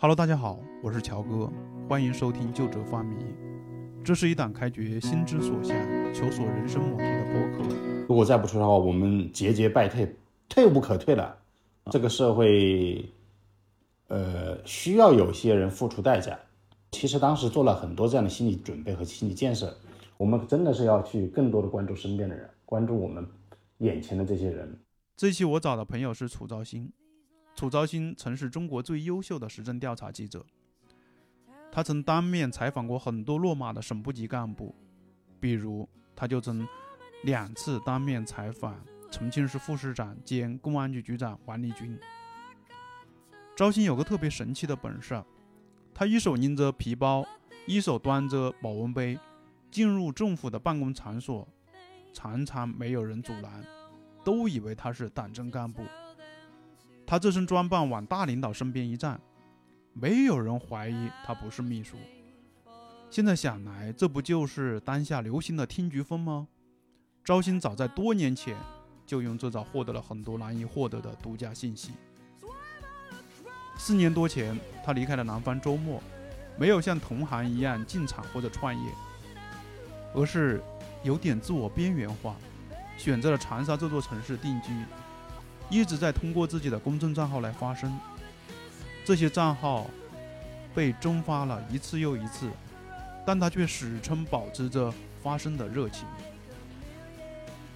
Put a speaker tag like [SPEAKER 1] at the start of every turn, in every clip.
[SPEAKER 1] Hello，大家好，我是乔哥，欢迎收听《旧者发迷》，这是一档开掘心之所向、求索人生目的的播客。
[SPEAKER 2] 如果再不出的话，我们节节败退，退无可退了。这个社会，呃，需要有些人付出代价。其实当时做了很多这样的心理准备和心理建设。我们真的是要去更多的关注身边的人，关注我们眼前的这些人。
[SPEAKER 1] 这期我找的朋友是楚兆新。楚昭新曾是中国最优秀的时政调查记者，他曾当面采访过很多落马的省部级干部，比如他就曾两次当面采访重庆市副市长兼公安局局长王立军。昭新有个特别神奇的本事，他一手拎着皮包，一手端着保温杯，进入政府的办公场所，常常没有人阻拦，都以为他是党政干部。他这身装扮往大领导身边一站，没有人怀疑他不是秘书。现在想来，这不就是当下流行的听菊风吗？招新早在多年前就用这招获得了很多难以获得的独家信息。四年多前，他离开了南方周末，没有像同行一样进厂或者创业，而是有点自我边缘化，选择了长沙这座城市定居。一直在通过自己的公众账号来发声，这些账号被蒸发了一次又一次，但他却始终保持着发声的热情。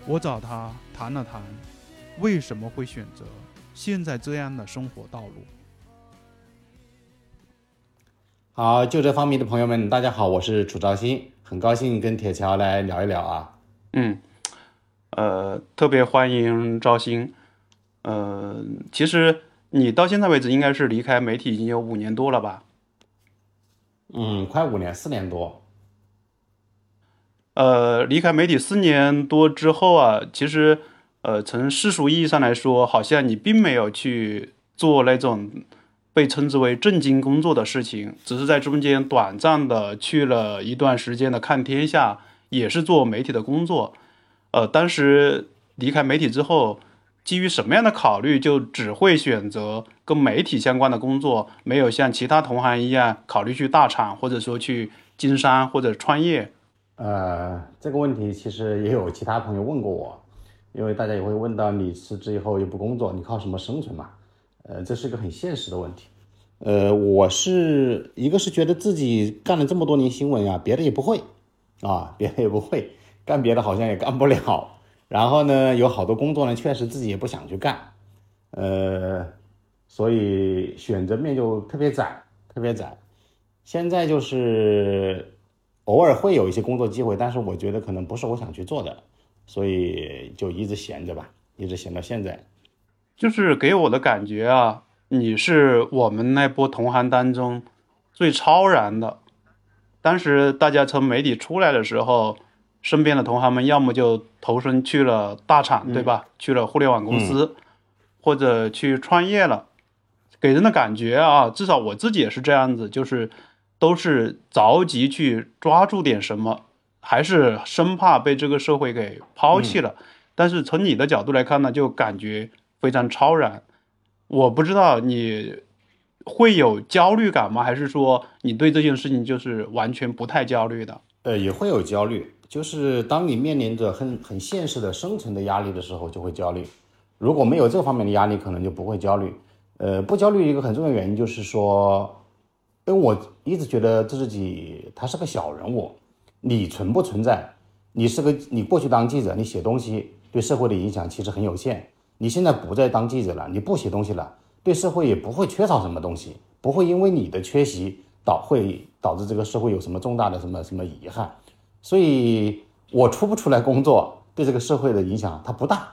[SPEAKER 1] 我找他谈了谈，为什么会选择现在这样的生活道路。
[SPEAKER 2] 好，就这方面的朋友们，大家好，我是楚兆新，很高兴跟铁桥来聊一聊啊。
[SPEAKER 3] 嗯，呃，特别欢迎赵鑫。呃，其实你到现在为止应该是离开媒体已经有五年多了吧？
[SPEAKER 2] 嗯，快五年，四年多。
[SPEAKER 3] 呃，离开媒体四年多之后啊，其实呃，从世俗意义上来说，好像你并没有去做那种被称之为正经工作的事情，只是在中间短暂的去了一段时间的看天下，也是做媒体的工作。呃，当时离开媒体之后。基于什么样的考虑，就只会选择跟媒体相关的工作，没有像其他同行一样考虑去大厂，或者说去经商或者创业？
[SPEAKER 2] 呃，这个问题其实也有其他朋友问过我，因为大家也会问到你辞职以后又不工作，你靠什么生存嘛？呃，这是一个很现实的问题。呃，我是一个是觉得自己干了这么多年新闻呀，别的也不会啊，别的也不会，干别的好像也干不了。然后呢，有好多工作呢，确实自己也不想去干，呃，所以选择面就特别窄，特别窄。现在就是偶尔会有一些工作机会，但是我觉得可能不是我想去做的，所以就一直闲着吧，一直闲到现在。
[SPEAKER 3] 就是给我的感觉啊，你是我们那波同行当中最超然的。当时大家从媒体出来的时候。身边的同行们要么就投身去了大厂，对吧？去了互联网公司，或者去创业了。给人的感觉啊，至少我自己也是这样子，就是都是着急去抓住点什么，还是生怕被这个社会给抛弃了。但是从你的角度来看呢，就感觉非常超然。我不知道你会有焦虑感吗？还是说你对这件事情就是完全不太焦虑的？
[SPEAKER 2] 呃，也会有焦虑。就是当你面临着很很现实的生存的压力的时候，就会焦虑。如果没有这方面的压力，可能就不会焦虑。呃，不焦虑一个很重要原因就是说，因为我一直觉得自己他是个小人物，你存不存在？你是个你过去当记者，你写东西对社会的影响其实很有限。你现在不再当记者了，你不写东西了，对社会也不会缺少什么东西，不会因为你的缺席导会导致这个社会有什么重大的什么什么遗憾。所以，我出不出来工作，对这个社会的影响它不大。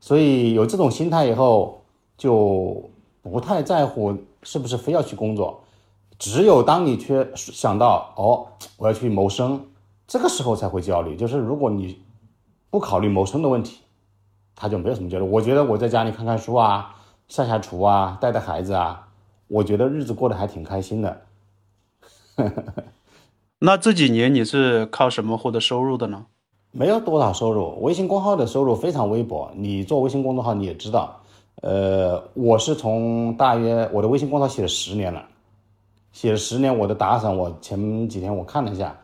[SPEAKER 2] 所以有这种心态以后，就不太在乎是不是非要去工作。只有当你去想到哦，我要去谋生，这个时候才会焦虑。就是如果你不考虑谋生的问题，他就没有什么焦虑。我觉得我在家里看看书啊，下下厨啊，带带孩子啊，我觉得日子过得还挺开心的。
[SPEAKER 3] 呵呵呵那这几年你是靠什么获得收入的呢？
[SPEAKER 2] 没有多少收入，微信公号的收入非常微薄。你做微信公众号你也知道，呃，我是从大约我的微信公号写了十年了，写了十年，我的打赏我前几天我看了一下，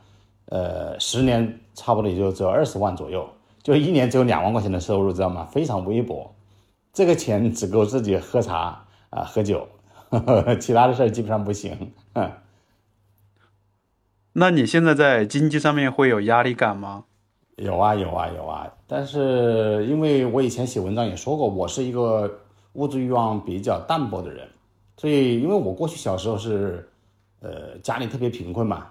[SPEAKER 2] 呃，十年差不多也就只有二十万左右，就一年只有两万块钱的收入，知道吗？非常微薄，这个钱只够自己喝茶啊、喝酒，其他的事基本上不行。
[SPEAKER 3] 那你现在在经济上面会有压力感吗？
[SPEAKER 2] 有啊有啊有啊，但是因为我以前写文章也说过，我是一个物质欲望比较淡薄的人，所以因为我过去小时候是，呃，家里特别贫困嘛，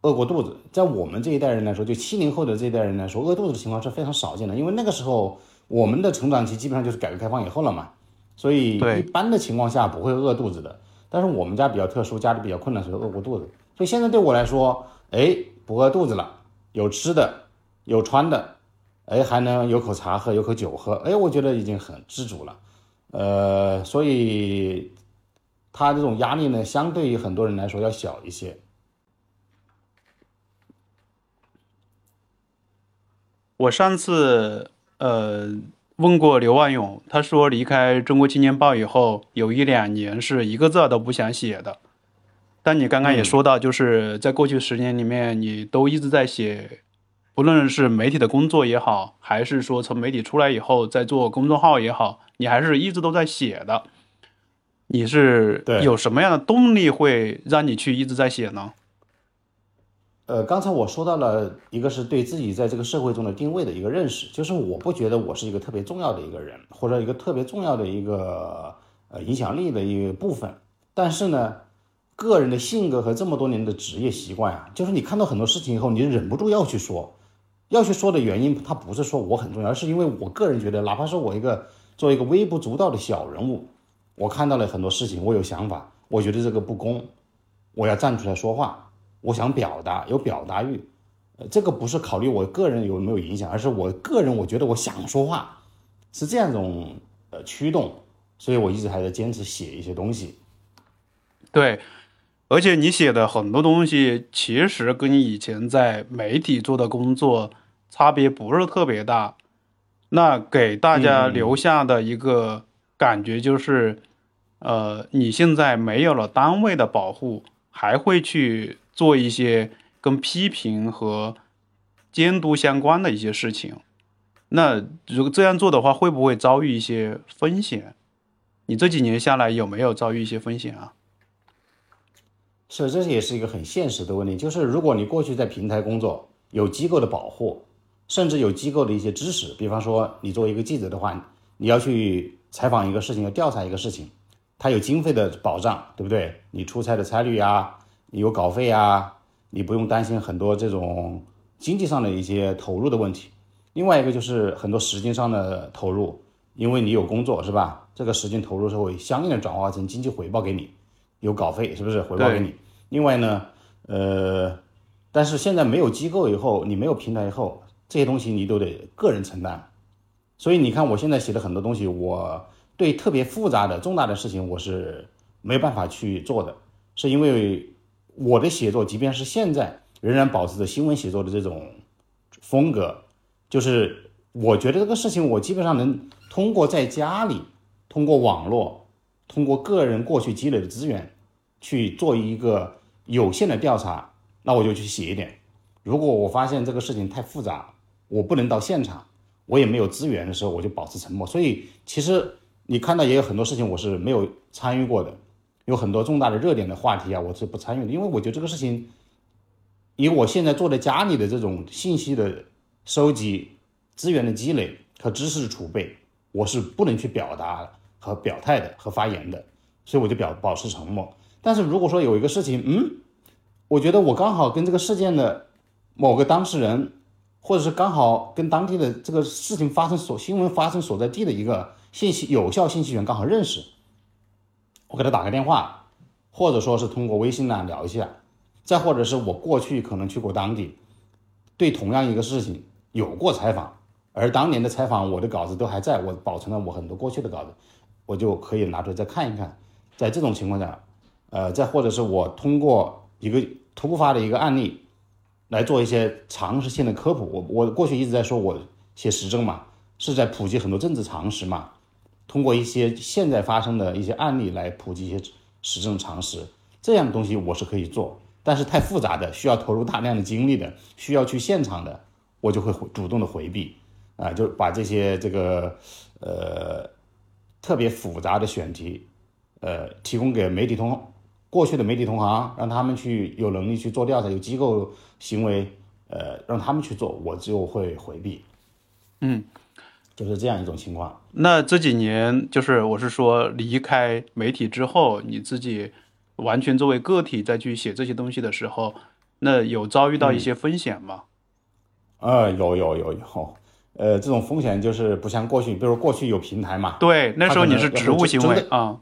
[SPEAKER 2] 饿过肚子，在我们这一代人来说，就七零后的这一代人来说，饿肚子的情况是非常少见的，因为那个时候我们的成长期基本上就是改革开放以后了嘛，所以一般的情况下不会饿肚子的。但是我们家比较特殊，家里比较困难，所以饿过肚子。所以现在对我来说，哎，不饿肚子了，有吃的。有穿的，哎，还能有口茶喝，有口酒喝，哎，我觉得已经很知足了，呃，所以他这种压力呢，相对于很多人来说要小一些。
[SPEAKER 3] 我上次呃问过刘万勇，他说离开《中国青年报》以后，有一两年是一个字都不想写的。但你刚刚也说到，就是在过去十年里面，你都一直在写，不论是媒体的工作也好，还是说从媒体出来以后在做公众号也好，你还是一直都在写的。你是有什么样的动力会让你去一直在写呢？
[SPEAKER 2] 呃，刚才我说到了一个是对自己在这个社会中的定位的一个认识，就是我不觉得我是一个特别重要的一个人，或者一个特别重要的一个呃影响力的一个部分。但是呢，个人的性格和这么多年的职业习惯啊，就是你看到很多事情以后，你忍不住要去说，要去说的原因，它不是说我很重要，而是因为我个人觉得，哪怕是我一个作为一个微不足道的小人物，我看到了很多事情，我有想法，我觉得这个不公，我要站出来说话。我想表达，有表达欲，呃，这个不是考虑我个人有没有影响，而是我个人我觉得我想说话，是这样一种呃驱动，所以我一直还在坚持写一些东西。
[SPEAKER 3] 对，而且你写的很多东西，其实跟你以前在媒体做的工作差别不是特别大。那给大家留下的一个感觉就是，呃，你现在没有了单位的保护，还会去做一些跟批评和监督相关的一些事情。那如果这样做的话，会不会遭遇一些风险？你这几年下来有没有遭遇一些风险啊？
[SPEAKER 2] 是，这也是一个很现实的问题，就是如果你过去在平台工作，有机构的保护，甚至有机构的一些支持，比方说你作为一个记者的话，你要去采访一个事情，要调查一个事情，它有经费的保障，对不对？你出差的差旅啊，你有稿费啊，你不用担心很多这种经济上的一些投入的问题。另外一个就是很多时间上的投入，因为你有工作是吧？这个时间投入是会相应的转化成经济回报给你，有稿费是不是回报给你？另外呢，呃，但是现在没有机构以后，你没有平台以后，这些东西你都得个人承担。所以你看，我现在写的很多东西，我对特别复杂的、重大的事情，我是没有办法去做的，是因为我的写作，即便是现在仍然保持着新闻写作的这种风格，就是我觉得这个事情，我基本上能通过在家里，通过网络，通过个人过去积累的资源，去做一个有限的调查，那我就去写一点。如果我发现这个事情太复杂，我不能到现场，我也没有资源的时候，我就保持沉默。所以其实你看到也有很多事情我是没有参与过的，有很多重大的热点的话题啊，我是不参与的，因为我觉得这个事情，以我现在坐在家里的这种信息的收集、资源的积累和知识的储备，我是不能去表达和表态的和发言的，所以我就表保持沉默。但是如果说有一个事情，嗯，我觉得我刚好跟这个事件的某个当事人，或者是刚好跟当地的这个事情发生所新闻发生所在地的一个信息有效信息源刚好认识，我给他打个电话，或者说是通过微信呢聊一下，再或者是我过去可能去过当地，对同样一个事情有过采访，而当年的采访我的稿子都还在，我保存了我很多过去的稿子，我就可以拿出来再看一看。在这种情况下，呃，再或者是我通过一个突发的一个案例。来做一些常识性的科普。我我过去一直在说，我写时政嘛，是在普及很多政治常识嘛。通过一些现在发生的一些案例来普及一些时政常识，这样的东西我是可以做，但是太复杂的，需要投入大量的精力的，需要去现场的，我就会主动的回避，啊，就把这些这个呃特别复杂的选题，呃，提供给媒体通过去的媒体同行，让他们去有能力去做调查，有机构行为，呃，让他们去做，我就会回避。
[SPEAKER 3] 嗯，
[SPEAKER 2] 就是这样一种情况。
[SPEAKER 3] 那这几年，就是我是说，离开媒体之后，你自己完全作为个体再去写这些东西的时候，那有遭遇到一些风险吗？
[SPEAKER 2] 呃，有有有有，呃，这种风险就是不像过去，比如过去有平台嘛，
[SPEAKER 3] 对，那时候你是职务行为啊，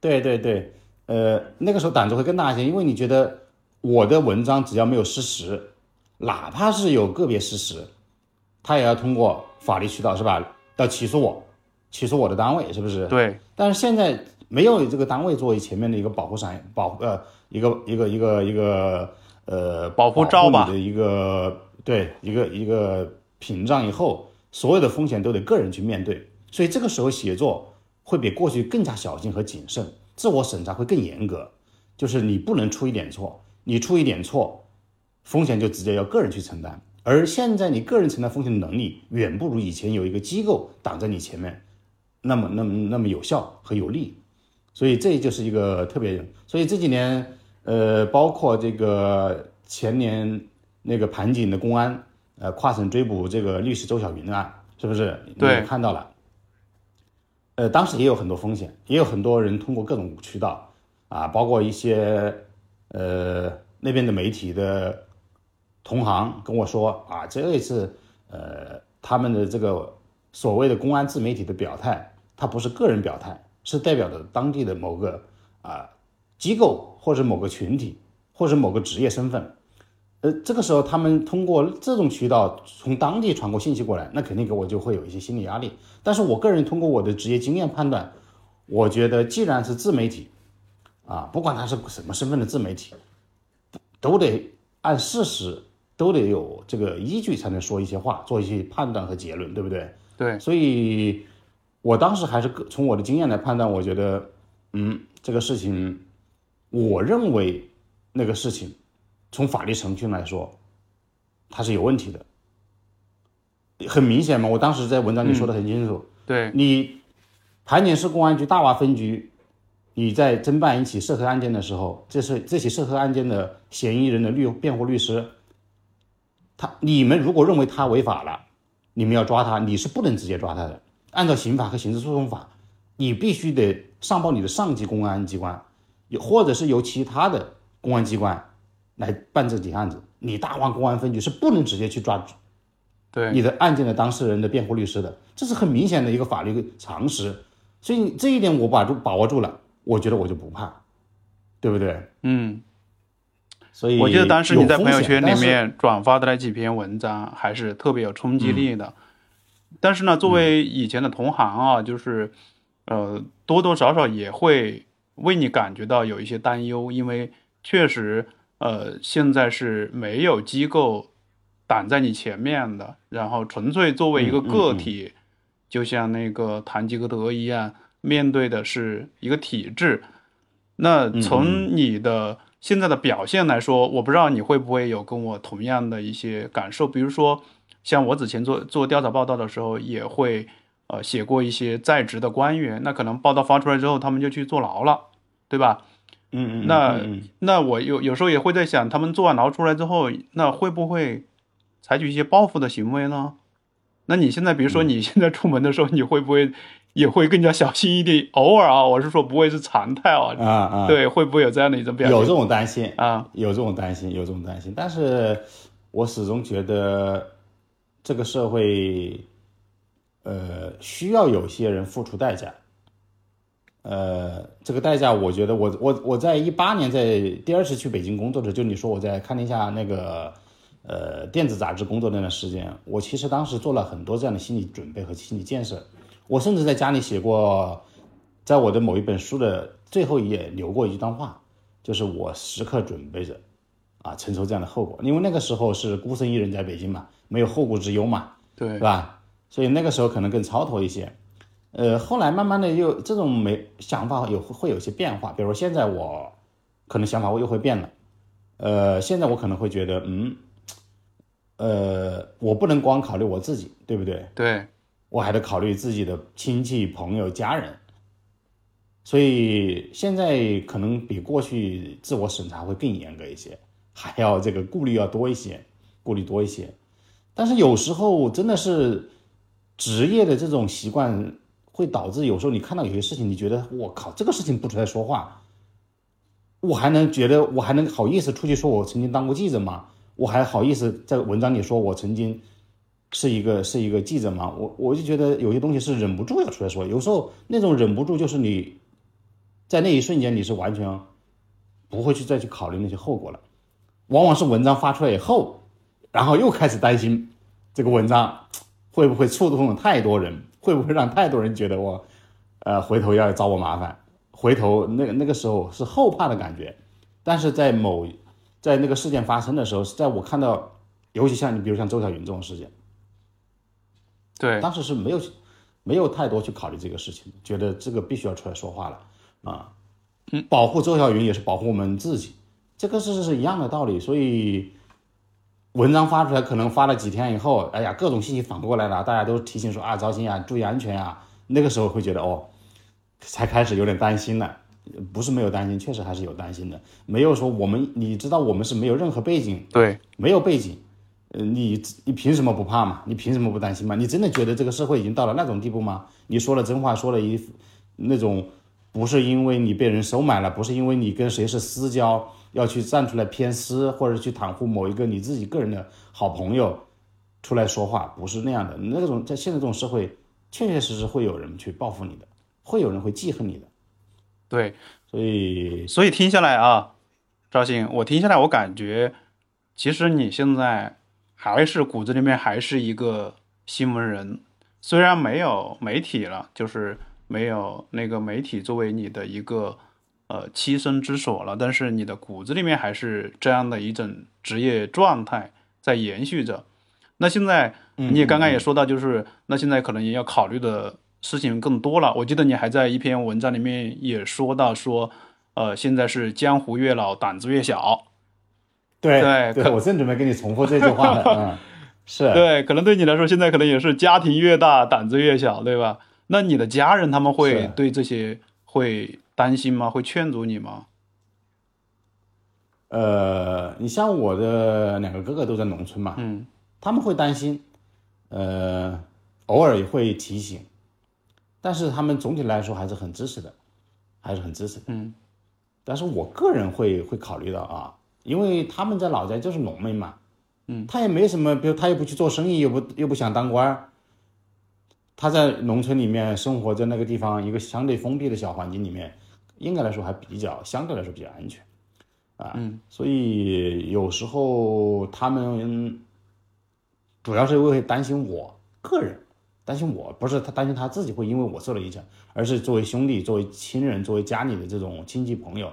[SPEAKER 2] 对对对，呃，那个时候胆子会更大一些，因为你觉得我的文章只要没有失实，哪怕是有个别失实，他也要通过法律渠道是吧？要起诉我，起诉我的单位是不是？
[SPEAKER 3] 对，
[SPEAKER 2] 但是现在没有这个单位作为前面的一个保护伞，保呃一个一个一个一个呃
[SPEAKER 3] 保护罩吧
[SPEAKER 2] 的一个对一个一个屏障以后，所有的风险都得个人去面对，所以这个时候写作会比过去更加小心和谨慎，自我审查会更严格，就是你不能出一点错，你出一点错，风险就直接要个人去承担。而现在你个人承担风险的能力远不如以前有一个机构挡在你前面，那么那么那么有效和有利，所以这就是一个特别。所以这几年，呃，包括这个前年那个盘锦的公安，呃，跨省追捕这个律师周小云的案，是不是？
[SPEAKER 3] 对
[SPEAKER 2] 看到了。呃，当时也有很多风险，也有很多人通过各种渠道啊，包括一些呃那边的媒体的同行跟我说啊，这一次呃他们的这个所谓的公安自媒体的表态，它不是个人表态，是代表着当地的某个啊、机构或者某个群体或者某个职业身份。呃，这个时候他们通过这种渠道从当地传过信息过来，那肯定给我就会有一些心理压力。但是我个人通过我的职业经验判断，我觉得既然是自媒体，啊，不管他是什么身份的自媒体，都得按事实，都得有这个依据才能说一些话，做一些判断和结论，对不对？
[SPEAKER 3] 对，
[SPEAKER 2] 所以，我当时还是从我的经验来判断，我觉得，嗯，这个事情，我认为那个事情，从法律程序来说，它是有问题的。很明显嘛，我当时在文章里说的很清楚，
[SPEAKER 3] 对，
[SPEAKER 2] 你盘锦市公安局大洼分局，你在侦办一起涉黑案件的时候，这是这起涉黑案件的嫌疑人的律辩护律师，他你们如果认为他违法了，你们要抓他，你是不能直接抓他的。按照刑法和刑事诉讼法，你必须得上报你的上级公安机关，有或者是由其他的公安机关来办这起案子。你大洼公安分局是不能直接去抓
[SPEAKER 3] 对，
[SPEAKER 2] 你的案件的当事人的辩护律师的，这是很明显的一个法律常识。所以这一点我把住把握住了，我觉得我就不怕，对不对？
[SPEAKER 3] 嗯，
[SPEAKER 2] 所以
[SPEAKER 3] 我记得当时你在朋友圈里面转发的那几篇文章还是特别有冲击力
[SPEAKER 2] 嗯
[SPEAKER 3] 的。但是呢，作为以前的同行啊，就是呃多多少少也会为你感觉到有一些担忧，因为确实呃现在是没有机构挡在你前面的，然后纯粹作为一个
[SPEAKER 2] 嗯嗯嗯
[SPEAKER 3] 个体，就像那个堂吉诃德一样，面对的是一个体制。那
[SPEAKER 2] 嗯
[SPEAKER 3] 从你的现在的表现来说，我不知道你会不会有跟我同样的一些感受，比如说，像我之前做做调查报道的时候，也会呃写过一些在职的官员，那可能报道发出来之后，他们就去坐牢了，对吧？
[SPEAKER 2] 嗯嗯，
[SPEAKER 3] 那那我有有时候也会在想，他们坐完牢出来之后，那会不会采取一些报复的行为呢？那你现在，比如
[SPEAKER 2] 嗯
[SPEAKER 3] 说你现在出门的时候，你会不会也会更加小心一点？偶尔啊，我是说不会是常态啊，
[SPEAKER 2] 啊啊，
[SPEAKER 3] 对，会不会有这样的一种表现？
[SPEAKER 2] 有这种担心，
[SPEAKER 3] 啊，
[SPEAKER 2] 有这种担心，有这种担心，但是我始终觉得这个社会，呃，需要有些人付出代价。呃，这个代价，我觉得我我我在一八年在第二次去北京工作的时候，就你说我在看了一下那个呃电子杂志工作那段时间，我其实当时做了很多这样的心理准备和心理建设。我甚至在家里写过，在我的某一本书的最后一页留过一段话，就是我时刻准备着啊承受这样的后果，因为那个时候是孤身一人在北京嘛，没有后顾之忧嘛，
[SPEAKER 3] 对
[SPEAKER 2] 是，吧？所以那个时候可能更超脱一些。呃，后来慢慢的又这种没想法有会有些变化，比如说现在我可能想法我又会变了。呃，现在我可能会觉得，嗯，呃，我不能光考虑我自己，对不对？
[SPEAKER 3] 对，
[SPEAKER 2] 我还得考虑自己的亲戚、朋友、家人。所以现在可能比过去自我审查会更严格一些，还要这个顾虑要多一些，顾虑多一些。但是有时候真的是职业的这种习惯会导致，有时候你看到有些事情，你觉得我靠，这个事情不出来说话，我还能觉得我还能好意思出去说我曾经当过记者吗？我还好意思在文章里说我曾经是一个是一个记者吗？我我就觉得有些东西是忍不住要出来说，有时候那种忍不住就是你。在那一瞬间，你是完全不会去再去考虑那些后果了。往往是文章发出来以后，然后又开始担心这个文章会不会触动了太多人，会不会让太多人觉得我，呃，回头要找我麻烦。回头那个那个时候是后怕的感觉。但是在某在那个事件发生的时候，是在我看到，尤其像你比如像周小云这种事件，
[SPEAKER 3] 对，
[SPEAKER 2] 当时是没有没有太多去考虑这个事情，觉得这个必须要出来说话了。啊，嗯，保护周小云也是保护我们自己，这个是是一样的道理。所以文章发出来，可能发了几天以后，哎呀，各种信息反过来了，大家都提醒说啊，赵鑫啊，注意安全啊。那个时候会觉得哦，才开始有点担心了，不是没有担心，确实还是有担心的。没有说我们，你知道我们是没有任何背景，
[SPEAKER 3] 对，
[SPEAKER 2] 没有背景，呃，你你凭什么不怕嘛？你凭什么不担心嘛？你真的觉得这个社会已经到了那种地步吗？你说了真话，说了一那种。不是因为你被人收买了，不是因为你跟谁是私交，要去站出来偏私，或者去袒护某一个你自己个人的好朋友，出来说话，不是那样的。那种在现在这种社会，确确实实会有人去报复你的，会有人会记恨你的。
[SPEAKER 3] 对，
[SPEAKER 2] 所以
[SPEAKER 3] 所以听下来啊，赵鑫，我听下来，我感觉其实你现在还是骨子里面还是一个新闻人，虽然没有媒体了，就是。没有那个媒体作为你的一个呃栖身之所了，但是你的骨子里面还是这样的一种职业状态在延续着。那现在你也刚刚也说到，就是那现在可能也要考虑的事情更多了。我记得你还在一篇文章里面也说到说，呃，现在是江湖越老胆子越小。
[SPEAKER 2] 对
[SPEAKER 3] 对
[SPEAKER 2] 对，我正准备跟你重复这句话呢。嗯，是
[SPEAKER 3] 对，可能对你来说现在可能也是家庭越大胆子越小，对吧？那你的家人他们会对这些会担心吗？会劝阻你吗？
[SPEAKER 2] 呃，你像我的两个哥哥都在农村嘛，
[SPEAKER 3] 嗯，
[SPEAKER 2] 他们会担心，呃，偶尔也会提醒，但是他们总体来说还是很支持的，还是很支持的，
[SPEAKER 3] 嗯。
[SPEAKER 2] 但是我个人会会考虑到啊，因为他们在老家就是农民嘛，
[SPEAKER 3] 嗯，
[SPEAKER 2] 他也没什么，比如他又不去做生意，又不又不想当官儿。他在农村里面生活在那个地方，一个相对封闭的小环境里面，应该来说还比较相对来说比较安全，啊，
[SPEAKER 3] 嗯，
[SPEAKER 2] 所以有时候他们主要是会担心我个人，担心我不是他担心他自己会因为我受了影响，而是作为兄弟、作为亲人、作为家里的这种亲戚朋友，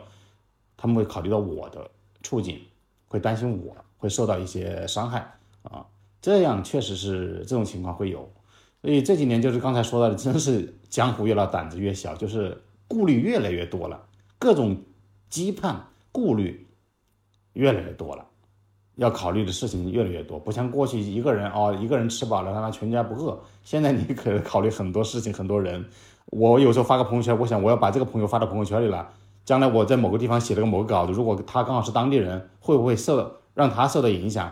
[SPEAKER 2] 他们会考虑到我的处境，会担心我会受到一些伤害啊，这样确实是这种情况会有。所以这几年就是刚才说到的，真是江湖越老胆子越小，就是顾虑越来越多了，各种羁绊顾虑越来越多了，要考虑的事情越来越多，不像过去一个人哦，一个人吃饱了让他全家不饿。现在你可考虑很多事情，很多人。我有时候发个朋友圈，我想我要把这个朋友发到朋友圈里了，将来我在某个地方写了个某个稿子，如果他刚好是当地人，会不会受让他受到影响？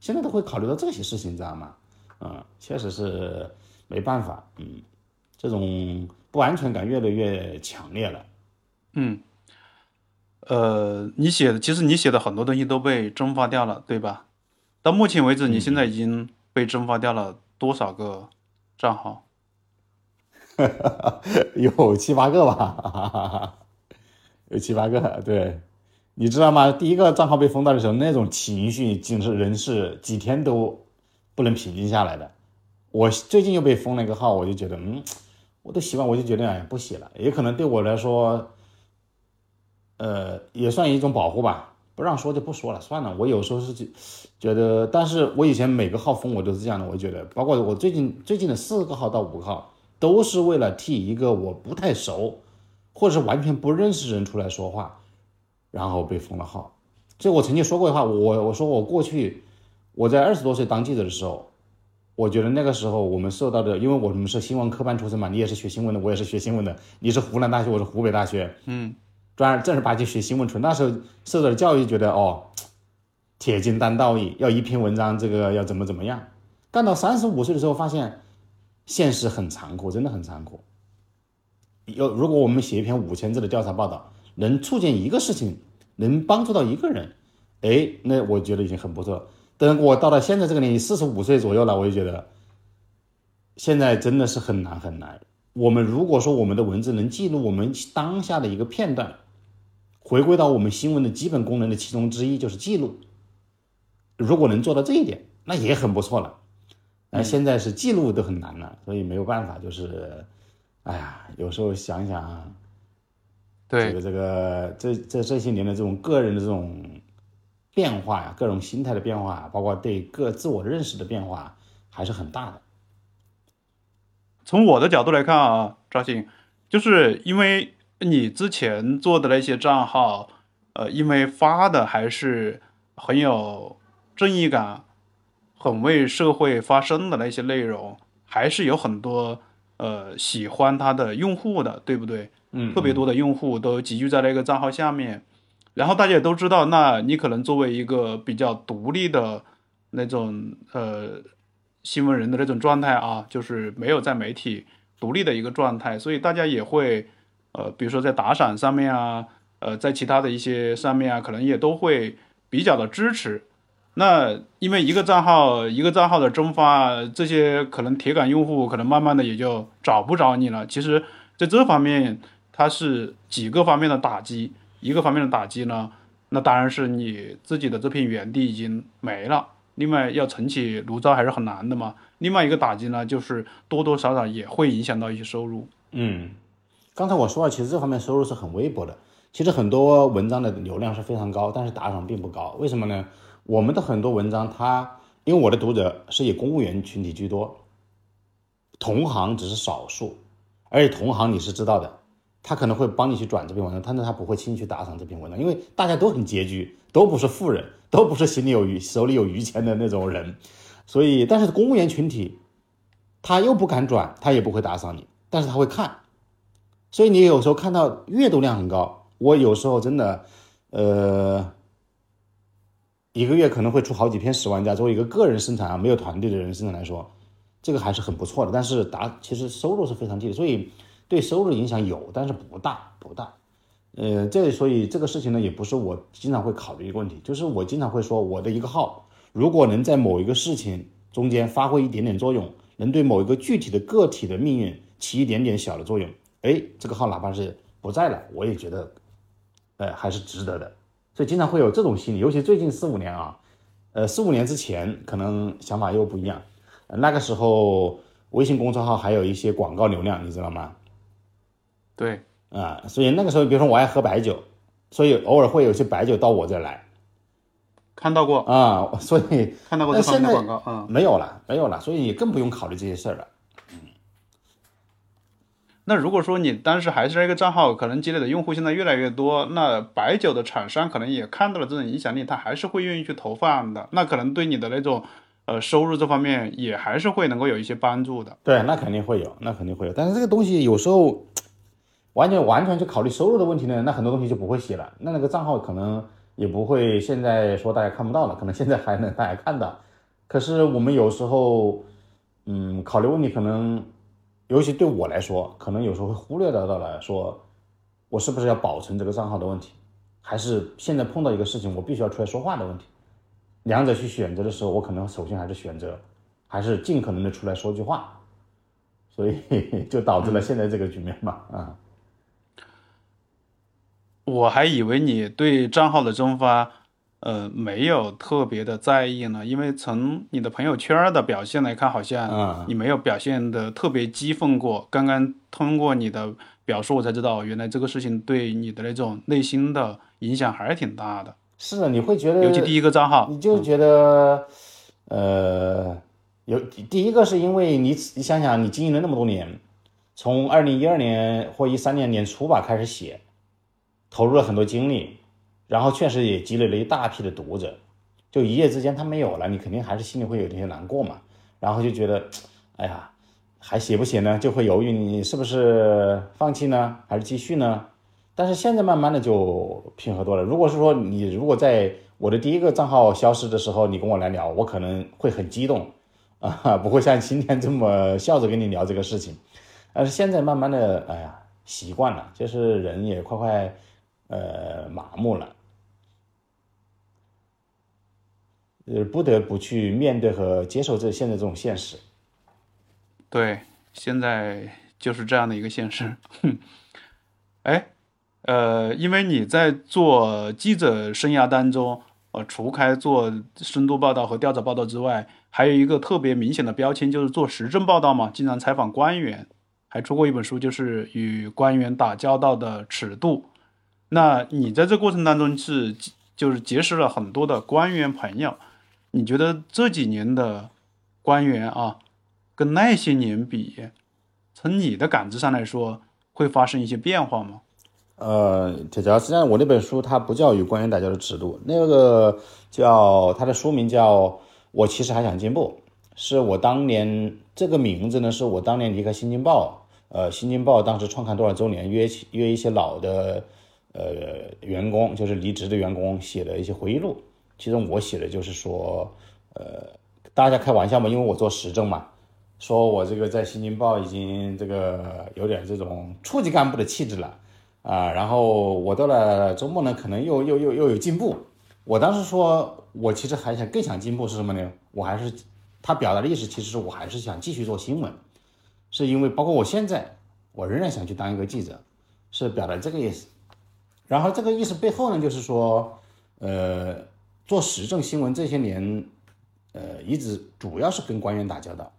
[SPEAKER 2] 现在都会考虑到这些事情，知道吗？嗯，确实是没办法，嗯，这种不安全感越来越强烈了。
[SPEAKER 3] 嗯，呃，你写的其实你写的很多东西都被蒸发掉了，对吧？到目前为止，你现在已经被蒸发掉了多少个账号？
[SPEAKER 2] 有七八个吧，有七八个。对，你知道吗？第一个账号被封掉的时候，那种情绪，竟是人是几天都。不能平静下来的。我最近又被封了一个号，我就觉得，嗯，我都习惯，我就觉得，哎，不写了。也可能对我来说，呃，也算一种保护吧。不让说就不说了，算了。我有时候是觉得，但是我以前每个号封我都是这样的，我觉得，包括我最近最近的四个号到五个号，都是为了替一个我不太熟，或者是完全不认识人出来说话。然后被封了号。这我曾经说过的话，我我说我过去我在二十多岁当记者的时候，我觉得那个时候我们受到的，因为我们是新闻科班出身嘛，你也是学新闻的，我也是学新闻的，你是湖南大学，我是湖北大学，
[SPEAKER 1] 嗯，
[SPEAKER 2] 专正儿八经学新闻出，那时候受到的教育觉得哦，铁金担道义，要一篇文章这个要怎么怎么样。干到三十五岁的时候，发现现实很残酷，真的很残酷。有如果我们写一篇五千字的调查报道，能促进一个事情，能帮助到一个人，哎，那我觉得已经很不错了。等我到了现在这个年纪，四十五岁左右了，我就觉得现在真的是很难很难。我们如果说我们的文字能记录我们当下的一个片段，回归到我们新闻的基本功能的其中之一就是记录。如果能做到这一点，那也很不错了。那现在是记录都很难了，所以没有办法，就是，哎呀，有时候想想，对这
[SPEAKER 3] 对
[SPEAKER 2] 个这个这这这些年的这种个人的这种变化呀，各种心态的变化，包括对各自我认识的变化，还是很大的。
[SPEAKER 3] 从我的角度来看啊，赵鑫，就是因为你之前做的那些账号，呃，因为发的还是很有正义感、很为社会发声的那些内容，还是有很多呃喜欢它的用户的，对不对？
[SPEAKER 2] 嗯
[SPEAKER 3] 特别多的用户都集聚在那个账号下面，然后大家也都知道，那你可能作为一个比较独立的那种呃新闻人的那种状态啊，就是没有在媒体独立的一个状态，所以大家也会呃，比如说在打赏上面啊，呃，在其他的一些上面啊，可能也都会比较的支持。那因为一个账号一个账号的蒸发，这些可能铁杆用户可能慢慢的也就找不着你了。其实在这方面，它是几个方面的打击。一个方面的打击呢，那当然是你自己的这片园地已经没了。另外要重启炉灶还是很难的嘛。另外一个打击呢，就是多多少少也会影响到一些收入。
[SPEAKER 2] 嗯，刚才我说了，其实这方面收入是很微薄的。其实很多文章的流量是非常高，但是打赏并不高。为什么呢？我们的很多文章它，因为我的读者是以公务员群体居多，同行只是少数，而且同行你是知道的，他可能会帮你去转这篇文章，但是他不会轻易去打赏这篇文章，因为大家都很拮据，都不是富人，都不是心里有余、手里有余钱的那种人，所以，但是公务员群体，他又不敢转，他也不会打赏你，但是他会看，所以你有时候看到阅读量很高，我有时候真的，呃，一个月可能会出好几篇十万加，作为一个个人生产啊，没有团队的人生产来说，这个还是很不错的。但是打其实收入是非常低的，所以对收入影响有，但是不大不大。呃，这所以这个事情呢，也不是我经常会考虑一个问题，就是我经常会说，我的一个号如果能在某一个事情中间发挥一点点作用，能对某一个具体的个体的命运起一点点小的作用，哎，这个号哪怕是不在了，我也觉得，呃，还是值得的。所以经常会有这种心理，尤其最近四五年啊，呃，四五年之前可能想法又不一样，那个时候微信公众号还有一些广告流量，你知道吗？
[SPEAKER 3] 对，
[SPEAKER 2] 啊，所以那个时候，比如说我爱喝白酒，所以偶尔会有些白酒到我这儿来
[SPEAKER 3] 看到过，
[SPEAKER 2] 啊，所以
[SPEAKER 3] 看到过这方面的广告，嗯。
[SPEAKER 2] 没有了，没有了，所以你更不用考虑这些事儿了。
[SPEAKER 3] 那如果说你当时还是一个账号，可能积累的用户现在越来越多，那白酒的厂商可能也看到了这种影响力，他还是会愿意去投放的。那可能对你的那种呃收入这方面也还是会能够有一些帮助的。
[SPEAKER 2] 对，那肯定会有，那肯定会有。但是这个东西有时候完全完全去考虑收入的问题呢，那很多东西就不会写了。那那个账号可能也不会现在说大家看不到了，可能现在还能大家看到。可是我们有时候，嗯，考虑问题可能，尤其对我来说，可能有时候会忽略到到了说，我是不是要保存这个账号的问题，还是现在碰到一个事情我必须要出来说话的问题。两者去选择的时候，我可能首先还是选择，还是尽可能的出来说句话。所以就导致了现在这个局面嘛，啊，
[SPEAKER 3] 我还以为你对账号的蒸发，呃，没有特别的在意呢，因为从你的朋友圈的表现来看，好像
[SPEAKER 2] 嗯
[SPEAKER 3] 你没有表现的特别激愤过。刚刚通过你的表述，我才知道原来这个事情对你的那种内心的影响还是挺大的，
[SPEAKER 2] 是的，你会觉得，
[SPEAKER 3] 尤其第一个账号，
[SPEAKER 2] 你就觉得，呃，有第一个是因为你你想想，你经营了那么多年，从二零一二年或一三年年初吧开始写，投入了很多精力，然后确实也积累了一大批的读者，就一夜之间他没有了，你肯定还是心里会有些难过嘛，然后就觉得，哎呀，还写不写呢？就会犹豫你是不是放弃呢，还是继续呢？但是现在慢慢的就平和多了。如果是说你如果在我的第一个账号消失的时候，你跟我来聊，我可能会很激动，啊，不会像今天这么笑着跟你聊这个事情。但是现在慢慢的，哎呀，习惯了，就是人也快快，呃，麻木了，呃，不得不去面对和接受这现在这种现实。
[SPEAKER 3] 对，现在就是这样的一个现实。哎，呃，因为你在做记者生涯当中。呃，除开做深度报道和调查报道之外，还有一个特别明显的标签，就是做时政报道嘛，经常采访官员，还出过一本书，就是与官员打交道的尺度。那你在这过程当中是就是结识了很多的官员朋友，你觉得这几年的官员啊，跟那些年比，从你的感知上来说，会发生一些变化吗？
[SPEAKER 2] 呃，铁桥，实际上我那本书它不叫与官员打交道的尺度，那个叫它的书名叫《我其实还想进步》，是我当年这个名字呢，是我当年离开《新京报》，呃，《新京报》当时创刊多少周年，约约一些老的呃员工，就是离职的员工写的一些回忆录，其中我写的就是说，呃，大家开玩笑嘛，因为我做时政嘛，说我这个在《新京报》已经这个有点这种处级干部的气质了。啊，然后我到了周末呢，可能又又又又有进步。我当时说，我其实还想更想进步是什么呢？我还是他表达的意思，其实是我还是想继续做新闻，是因为包括我现在，我仍然想去当一个记者，是表达这个意思。然后这个意思背后呢，就是说，呃，做时政新闻这些年，呃，一直主要是跟官员打交道。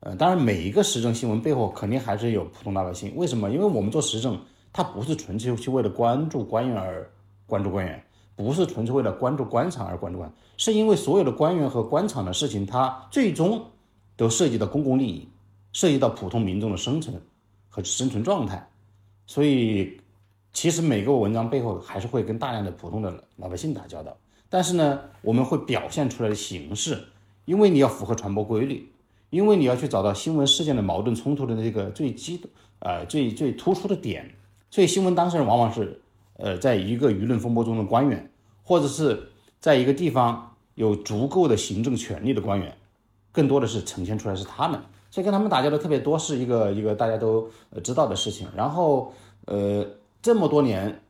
[SPEAKER 2] 呃，当然每一个时政新闻背后肯定还是有普通老百姓。为什么？因为我们做时政。它不是纯粹去为了关注官员而关注官员，不是纯粹为了关注官场而关注官，是因为所有的官员和官场的事情，它最终都涉及到公共利益，涉及到普通民众的生存和生存状态，所以其实每个文章背后还是会跟大量的普通的老百姓打交道。但是呢，我们会表现出来的形式，因为你要符合传播规律，因为你要去找到新闻事件的矛盾冲突的那个最基呃最最突出的点。所以新闻当事人往往是，呃，在一个舆论风波中的官员，或者是在一个地方有足够的行政权力的官员，更多的是呈现出来是他们，所以跟他们打交道特别多，是一个一个大家都知道的事情。然后，呃，这么多年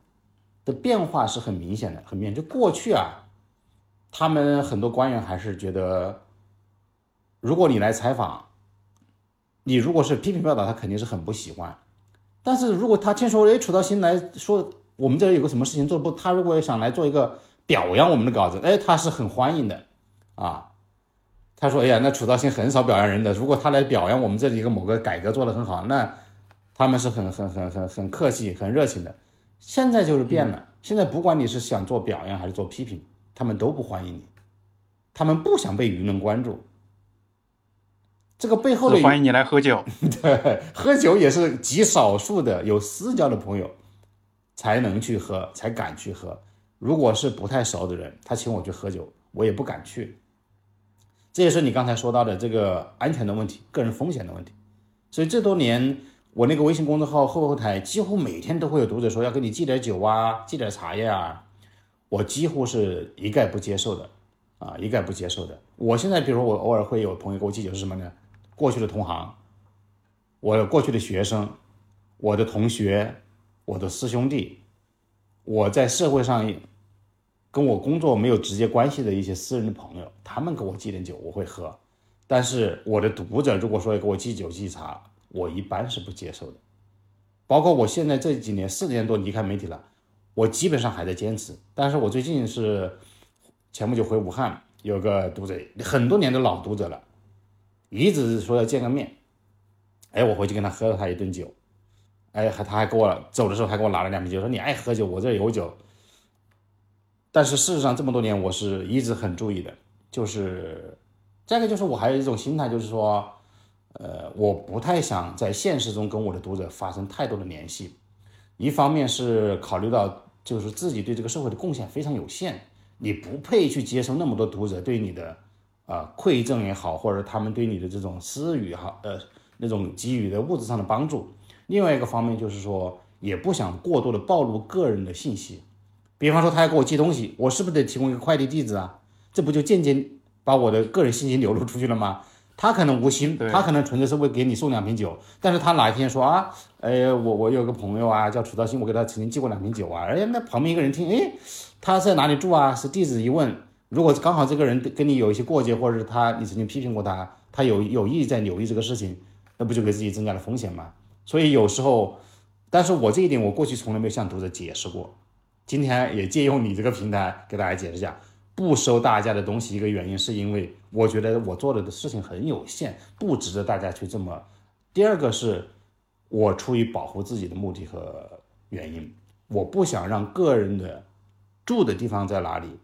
[SPEAKER 2] 的变化是很明显的，很明显。就过去啊，他们很多官员还是觉得，如果你来采访，你如果是批评报道，他肯定是很不喜欢。但是如果他听说，哎，楚道新来说我们这里有个什么事情做不，他如果想来做一个表扬我们的稿子，哎，他是很欢迎的，啊，他说，哎呀，那楚道新很少表扬人的，如果他来表扬我们这里一个某个改革做得很好，那他们是很很很很很客气、很热情的。现在就是变了，现在不管你是想做表扬还是做批评，他们都不欢迎你，他们不想被舆论关注。这个背后的
[SPEAKER 3] 欢迎你来喝酒，
[SPEAKER 2] 对，喝酒也是极少数的有私交的朋友才能去喝，才敢去喝。如果是不太熟的人，他请我去喝酒，我也不敢去。这也是你刚才说到的这个安全的问题，个人风险的问题。所以这多年，我那个微信公众号后后台几乎每天都会有读者说要给你寄点酒啊，寄点茶叶啊，我几乎是一概不接受的，啊，一概不接受的。我现在比如说我偶尔会有朋友给我寄酒是什么呢？过去的同行，我过去的学生，我的同学，我的师兄弟，我在社会上跟我工作没有直接关系的一些私人的朋友，他们给我寄点酒，我会喝。但是我的读者如果说要给我寄酒寄茶，我一般是不接受的。包括我现在这几年四年多离开媒体了，我基本上还在坚持。但是我最近是前不久回武汉，有个读者，很多年的老读者了。一直说要见个面，哎，我回去跟他喝了他一顿酒，哎，还他还给我走的时候还给我拿了两瓶酒，说你爱喝酒，我这有酒。但是事实上这么多年，我是一直很注意的，就是再一个就是我还有一种心态，就是说，呃，我不太想在现实中跟我的读者发生太多的联系，一方面是考虑到就是自己对这个社会的贡献非常有限，你不配去接受那么多读者对你的啊、馈赠也好，或者他们对你的这种私语哈呃那种给予的物质上的帮助。另外一个方面就是说，也不想过多的暴露个人的信息，比方说他要给我寄东西，我是不是得提供一个快递地址啊？这不就间接把我的个人信息流露出去了吗？他可能无心，他可能纯粹是为给你送两瓶酒，但是他哪一天说啊，哎，我我有个朋友啊，叫楚道新，我给他曾经寄过两瓶酒啊，哎，那旁边一个人听，哎，他在哪里住啊？是地址一问，如果刚好这个人跟你有一些过节，或者是他你曾经批评过他，他有有意在留意这个事情，那不就给自己增加了风险吗？所以有时候，但是我这一点我过去从来没有向读者解释过，今天也借用你这个平台给大家解释一下。不收大家的东西，一个原因是因为我觉得我做的的事情很有限，不值得大家去这么。第二个是我出于保护自己的目的和原因，我不想让个人的住的地方在哪里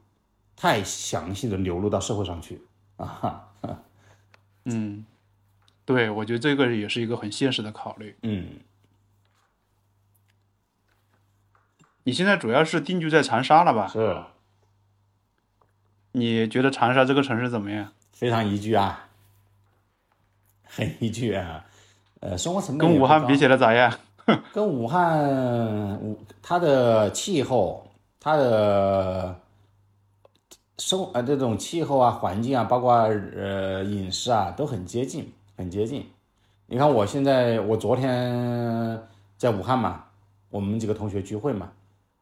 [SPEAKER 2] 太详细的流露到社会上去啊哈。
[SPEAKER 3] 嗯，对，我觉得这个也是一个很现实的考虑。
[SPEAKER 2] 嗯，
[SPEAKER 3] 你现在主要是定居在长沙了吧？
[SPEAKER 2] 是
[SPEAKER 3] 你觉得长沙这个城市怎么样？
[SPEAKER 2] 非常宜居啊，很宜居啊。呃，生活成本
[SPEAKER 3] 跟武汉比起来咋样？
[SPEAKER 2] 跟武汉，武它的气候，它的生呃这种气候啊、环境啊，包括呃饮食啊，都很接近，很接近。你看我现在，我昨天在武汉嘛，我们几个同学聚会嘛，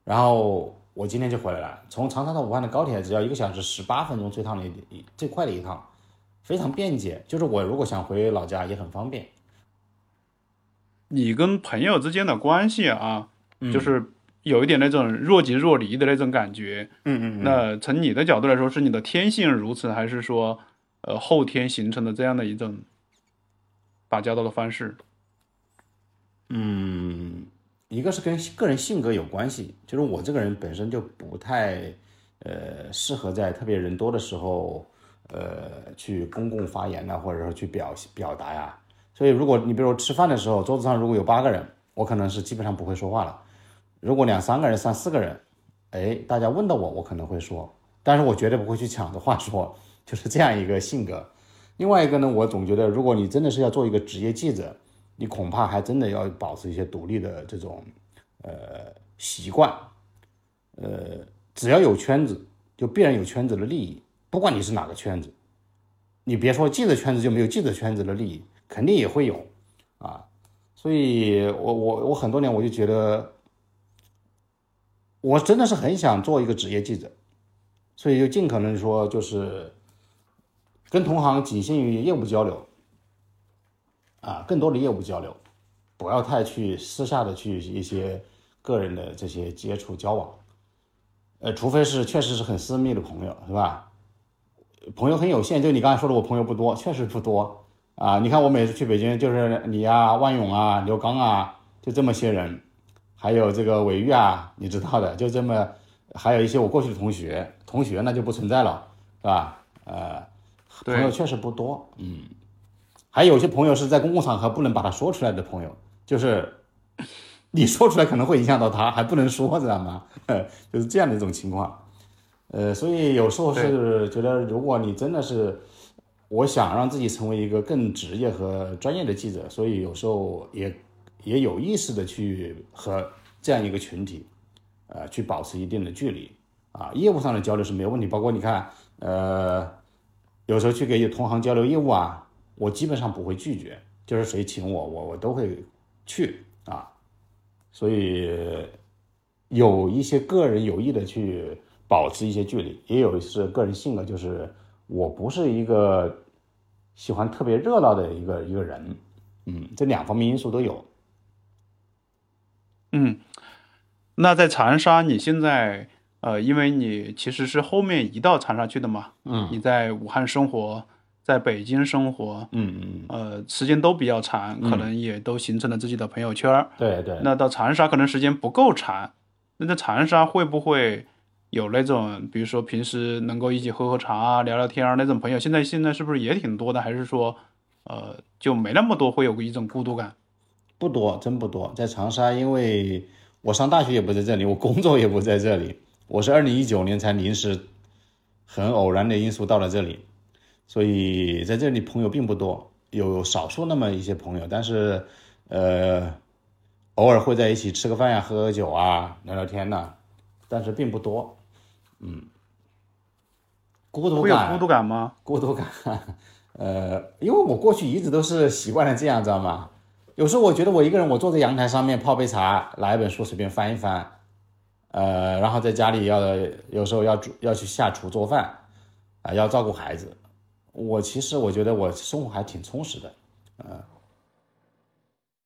[SPEAKER 2] 然后我今天就回来了。从长沙到武汉的高铁只要一个小时十八分钟，最趟的一最快的一趟，非常便捷。就是我如果想回老家也很方便。
[SPEAKER 3] 你跟朋友之间的关系啊，就是有一点那种若即若离的那种感觉。
[SPEAKER 2] 嗯嗯
[SPEAKER 3] 那从你的角度来说，是你的天性如此，还是说，呃，后天形成的这样的一种打交道的方式？
[SPEAKER 2] 嗯，一个是跟个人性格有关系，就是我这个人本身就不太呃适合在特别人多的时候，呃去公共发言呐、或者说去表表达呀。所以如果你比如说吃饭的时候，桌子上如果有八个人，我可能是基本上不会说话了。如果两三个人、三四个人，哎，大家问到我，我可能会说，但是我绝对不会去抢着话说，就是这样一个性格。另外一个呢，我总觉得，如果你真的是要做一个职业记者，你恐怕还真的要保持一些独立的这种呃习惯，呃，只要有圈子，就必然有圈子的利益，不管你是哪个圈子，你别说记者圈子就没有记者圈子的利益，肯定也会有啊。所以我我我很多年我就觉得，我真的是很想做一个职业记者，所以就尽可能说就是跟同行仅限于业务交流。啊，更多的业务交流，不要太去私下的去一些个人的这些接触交往，呃，除非是确实是很私密的朋友，是吧？朋友很有限，就你刚才说的，我朋友不多，确实不多啊。你看我每次去北京，就是你啊、万勇啊、刘刚啊，就这么些人，还有这个韦玉啊，你知道的，就这么，还有一些我过去的同学，同学那就不存在了，是吧？呃，朋友确实不多，嗯。还有些朋友是在公共场合不能把它说出来的朋友，就是你说出来可能会影响到他，还不能说，知道吗？就是这样的一种情况。呃，所以有时候是觉得，如果你真的是，我想让自己成为一个更职业和专业的记者，所以有时候也也有意识的去和这样一个群体，呃，去保持一定的距离啊。业务上的交流是没有问题，包括你看，呃，有时候去给同行交流业务啊。我基本上不会拒绝，就是谁请我，我我都会去啊。所以有一些个人有意的去保持一些距离，也有是个人性格，就是我不是一个喜欢特别热闹的一个一个人，嗯，这两方面因素都有。
[SPEAKER 3] 嗯，那在长沙，你现在呃，因为你其实是后面移到长沙去的嘛，
[SPEAKER 2] 嗯
[SPEAKER 3] 你在武汉生活，在北京生活，
[SPEAKER 2] 嗯嗯，
[SPEAKER 3] 呃，时间都比较长，可能也都形成了自己的朋友圈儿。
[SPEAKER 2] 对对。
[SPEAKER 3] 那到长沙可能时间不够长，那在长沙会不会有那种，比如说平时能够一起喝喝茶啊、聊聊天儿那种朋友？现在现在是不是也挺多的？还是说，呃，就没那么多，会有一种孤独感？
[SPEAKER 2] 不多，真不多。在长沙，因为我上大学也不在这里，我工作也不在这里，我是二零一九年才临时很偶然的因素到了这里，所以在这里朋友并不多，有少数那么一些朋友，但是呃，偶尔会在一起吃个饭呀、喝喝酒啊、聊聊天呐、但是并不多，嗯，孤独感，
[SPEAKER 3] 会有孤独感吗？
[SPEAKER 2] 孤独感，呃，因为我过去一直都是习惯了这样，知道吗？有时候我觉得我一个人，我坐在阳台上面泡杯茶，拿一本书随便翻一翻，呃，然后在家里要有时候要煮要去下厨做饭，啊、要照顾孩子，我其实我觉得我生活还挺充实的，嗯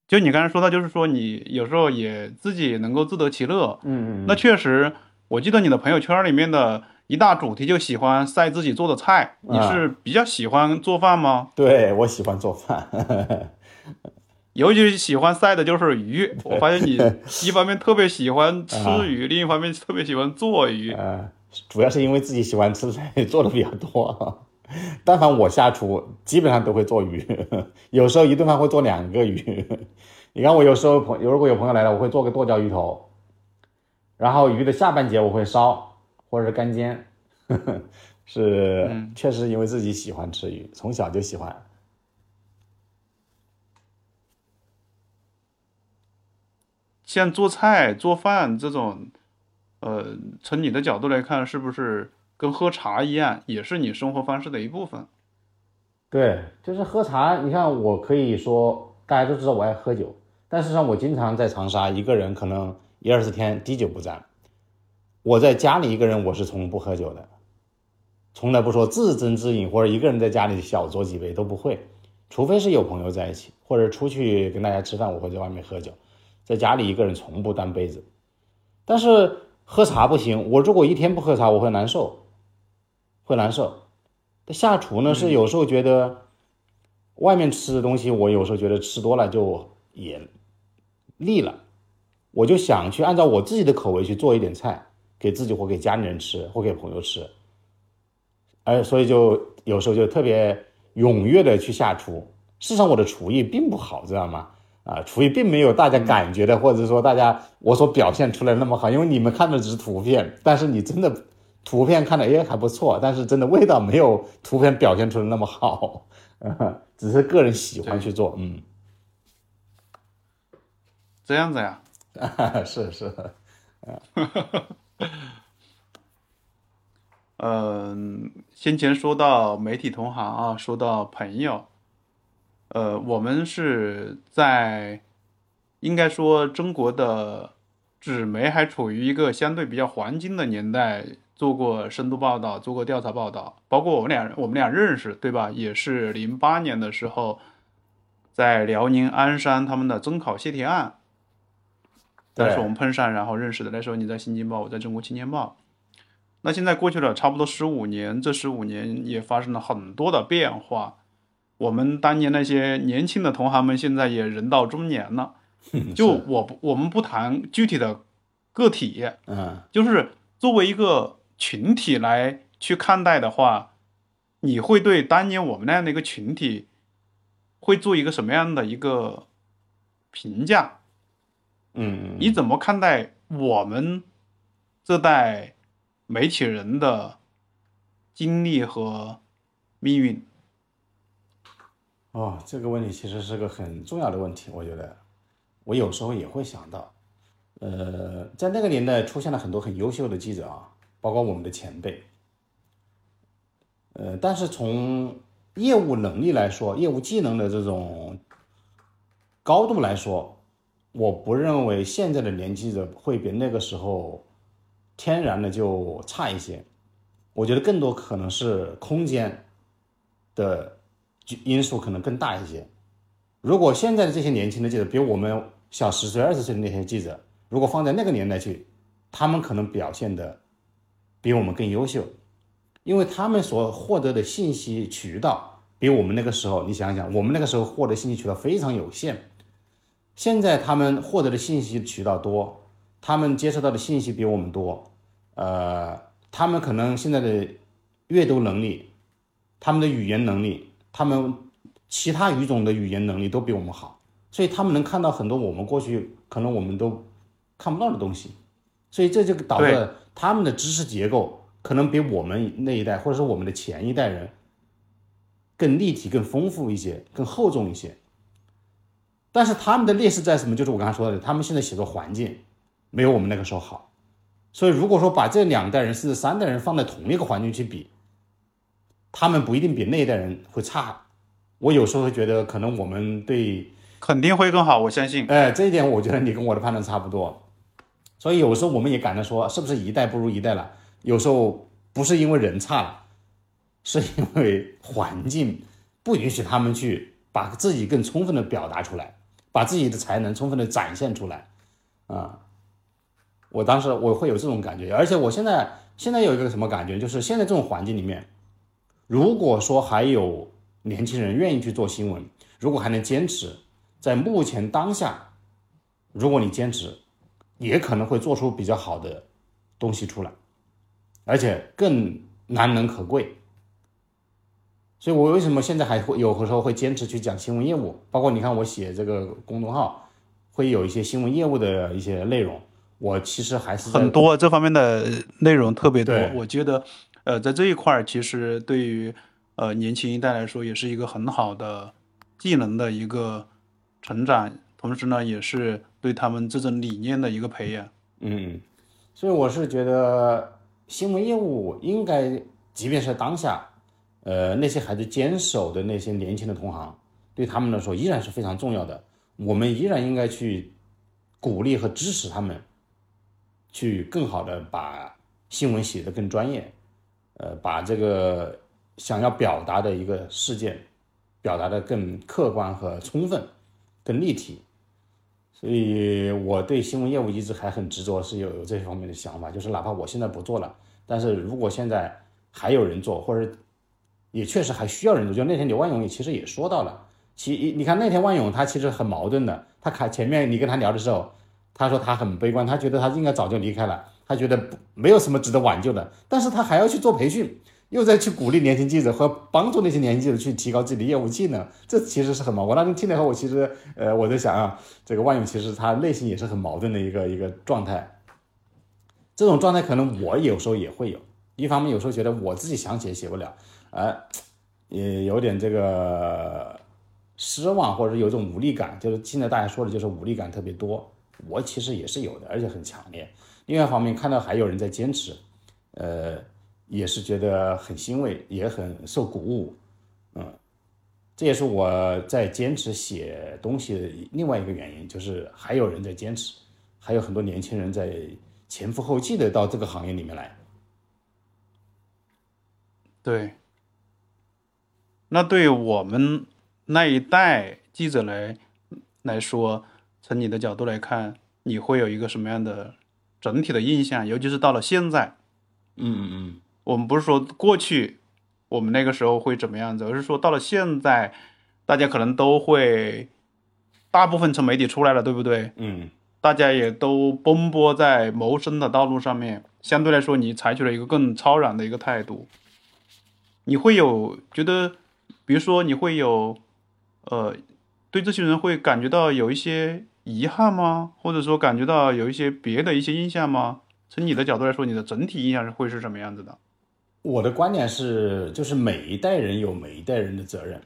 [SPEAKER 3] 就你刚才说到，就是说你有时候也自己能够自得其乐。
[SPEAKER 2] 嗯嗯
[SPEAKER 3] 那确实，我记得你的朋友圈里面的一大主题就喜欢晒自己做的菜。你
[SPEAKER 2] 啊
[SPEAKER 3] 是比较喜欢做饭吗？
[SPEAKER 2] 对我喜欢做饭，
[SPEAKER 3] 尤其喜欢晒的就是鱼。我发现你 一方面特别喜欢吃鱼，另一方面特别喜欢做鱼。
[SPEAKER 2] 呃，主要是因为自己喜欢吃，所以做的比较多。但凡我下厨，基本上都会做鱼，有时候一顿饭会做两个鱼。你看，我有时候朋如果有朋友来了，我会做个剁椒鱼头，然后鱼的下半截我会烧或者是干煎，是、
[SPEAKER 3] 嗯
[SPEAKER 2] 确实因为自己喜欢吃鱼，从小就喜欢。
[SPEAKER 3] 像做菜、做饭这种，呃，从你的角度来看，是不是跟喝茶一样，也是你生活方式的一部分？
[SPEAKER 2] 对，就是喝茶。你看，我可以说大家都知道我爱喝酒，但实际上我经常在长沙一个人，可能一二十天滴酒不沾。我在家里一个人，我是从不喝酒的，从来不说自斟自饮，或者一个人在家里小酌几杯都不会，除非是有朋友在一起，或者出去跟大家吃饭，我会在外面喝酒。在家里一个人从不端杯子，但是喝茶不行，我如果一天不喝茶，我会难受，会难受。下厨呢是有时候觉得外面吃的东西，我有时候觉得吃多了就也腻了，我就想去按照我自己的口味去做一点菜，给自己或给家里人吃，或给朋友吃，而所以就有时候就特别踊跃的去下厨。事实上我的厨艺并不好，知道吗？啊，厨艺并没有大家感觉的，或者说大家我所表现出来那么好，因为你们看的只是图片，但是你真的图片看着也还不错，但是真的味道没有图片表现出来那么好，呃 只是个人喜欢去做，嗯，
[SPEAKER 3] 这样子呀？
[SPEAKER 2] 是 是，
[SPEAKER 3] 嗯，先前说到媒体同行啊，说到朋友，呃，我们是在应该说中国的纸媒还处于一个相对比较黄金的年代，做过深度报道，做过调查报道，包括我们俩我们俩认识，对吧？也是零八年的时候，在辽宁鞍山他们的中考泄题案，当时我们碰上，然后认识的。那时候你在《新京报》，我在中国青年报。那现在过去了差不多十五年，这十五年也发生了很多的变化。我们当年那些年轻的同行们，现在也人到中年了。就我不，我们不谈具体的个体，
[SPEAKER 2] 嗯
[SPEAKER 3] 就是作为一个群体来去看待的话，你会对当年我们那样的一个群体，会做一个什么样的一个评价？
[SPEAKER 2] 嗯，
[SPEAKER 3] 你怎么看待我们这代媒体人的经历和命运？
[SPEAKER 2] 哦，这个问题其实是个很重要的问题，我觉得我有时候也会想到，呃，在那个年代出现了很多很优秀的记者啊，包括我们的前辈，呃，但是从业务能力来说，业务技能的这种高度来说，我不认为现在的年轻记者会比那个时候天然的就差一些，我觉得更多可能是空间的因素可能更大一些。如果现在的这些年轻的记者比我们小十岁、二十岁的那些记者，如果放在那个年代去，他们可能表现的比我们更优秀，因为他们所获得的信息渠道比我们那个时候，你想想，我们那个时候获得信息渠道非常有限，现在他们获得的信息渠道多，他们接收到的信息比我们多，呃，他们可能现在的阅读能力、他们的语言能力、他们其他语种的语言能力都比我们好，所以他们能看到很多我们过去可能我们都看不到的东西，所以这就导致他们的知识结构可能比我们那一代或者说我们的前一代人更立体、更丰富一些、更厚重一些。但是他们的劣势在什么？就是我刚才说的，他们现在写作环境没有我们那个时候好。所以如果说把这两代人甚至三代人放在同一个环境去比，他们不一定比那一代人会差。我有时候会觉得，可能我们对
[SPEAKER 3] 肯定会更好，我相信。
[SPEAKER 2] 哎，这一点我觉得你跟我的判断差不多。所以有时候我们也感到说，是不是一代不如一代了？有时候不是因为人差了，是因为环境不允许他们去把自己更充分的表达出来，把自己的才能充分的展现出来。啊，我当时我会有这种感觉，而且我现在现在有一个什么感觉，就是现在这种环境里面，如果说还有年轻人愿意去做新闻，如果还能坚持，在目前当下，如果你坚持。也可能会做出比较好的东西出来，而且更难能可贵。所以我为什么现在还会有时候会坚持去讲新闻业务？包括你看我写这个公众号，会有一些新闻业务的一些内容。我其实还是
[SPEAKER 3] 很多这方面的内容特别多。我觉得，呃，在这一块儿，其实对于呃年轻一代来说，也是一个很好的技能的一个成长，同时呢，也是对他们这种理念的一个培养。
[SPEAKER 2] 嗯，所以我是觉得新闻业务应该，即便是当下，呃，那些还在坚守的那些年轻的同行，对他们来说依然是非常重要的。我们依然应该去鼓励和支持他们，去更好的把新闻写得更专业，呃，把这个想要表达的一个事件表达的更客观和充分、更立体。所以我对新闻业务一直还很执着，是有有这方面的想法，就是哪怕我现在不做了，但是如果现在还有人做，或者也确实还需要人做，就那天刘万勇也其实也说到了，其你看那天万勇他其实很矛盾的，他看前面你跟他聊的时候，他说他很悲观，他觉得他应该早就离开了，他觉得没有什么值得挽救的，但是他还要去做培训。又在去鼓励年轻记者和帮助那些年轻记者去提高自己的业务技能，这其实是很矛盾。我当时听了以后，我其实呃我在想啊，这个万勇其实他内心也是很矛盾的一个一个状态。这种状态可能我有时候也会有，一方面有时候觉得我自己想写写不了，呃，也有点这个失望或者有一种无力感，就是现在大家说的就是无力感特别多，我其实也是有的，而且很强烈。另外一方面看到还有人在坚持，呃。也是觉得很欣慰，也很受鼓舞，嗯，这也是我在坚持写东西的另外一个原因，就是还有人在坚持，还有很多年轻人在前赴后继的到这个行业里面来。
[SPEAKER 3] 对，那对我们那一代记者来来说，从你的角度来看，你会有一个什么样的整体的印象？尤其是到了现在，
[SPEAKER 2] 嗯嗯嗯。
[SPEAKER 3] 我们不是说过去我们那个时候会怎么样子，而是说到了现在，大家可能都会，大部分从媒体出来了，对不对？
[SPEAKER 2] 嗯，
[SPEAKER 3] 大家也都奔波在谋生的道路上面，相对来说，你采取了一个更超然的一个态度。你会有觉得，比如说你会有，呃，对这些人会感觉到有一些遗憾吗？或者说感觉到有一些别的一些印象吗？从你的角度来说，你的整体印象是会是什么样子的？
[SPEAKER 2] 我的观点是，就是每一代人有每一代人的责任。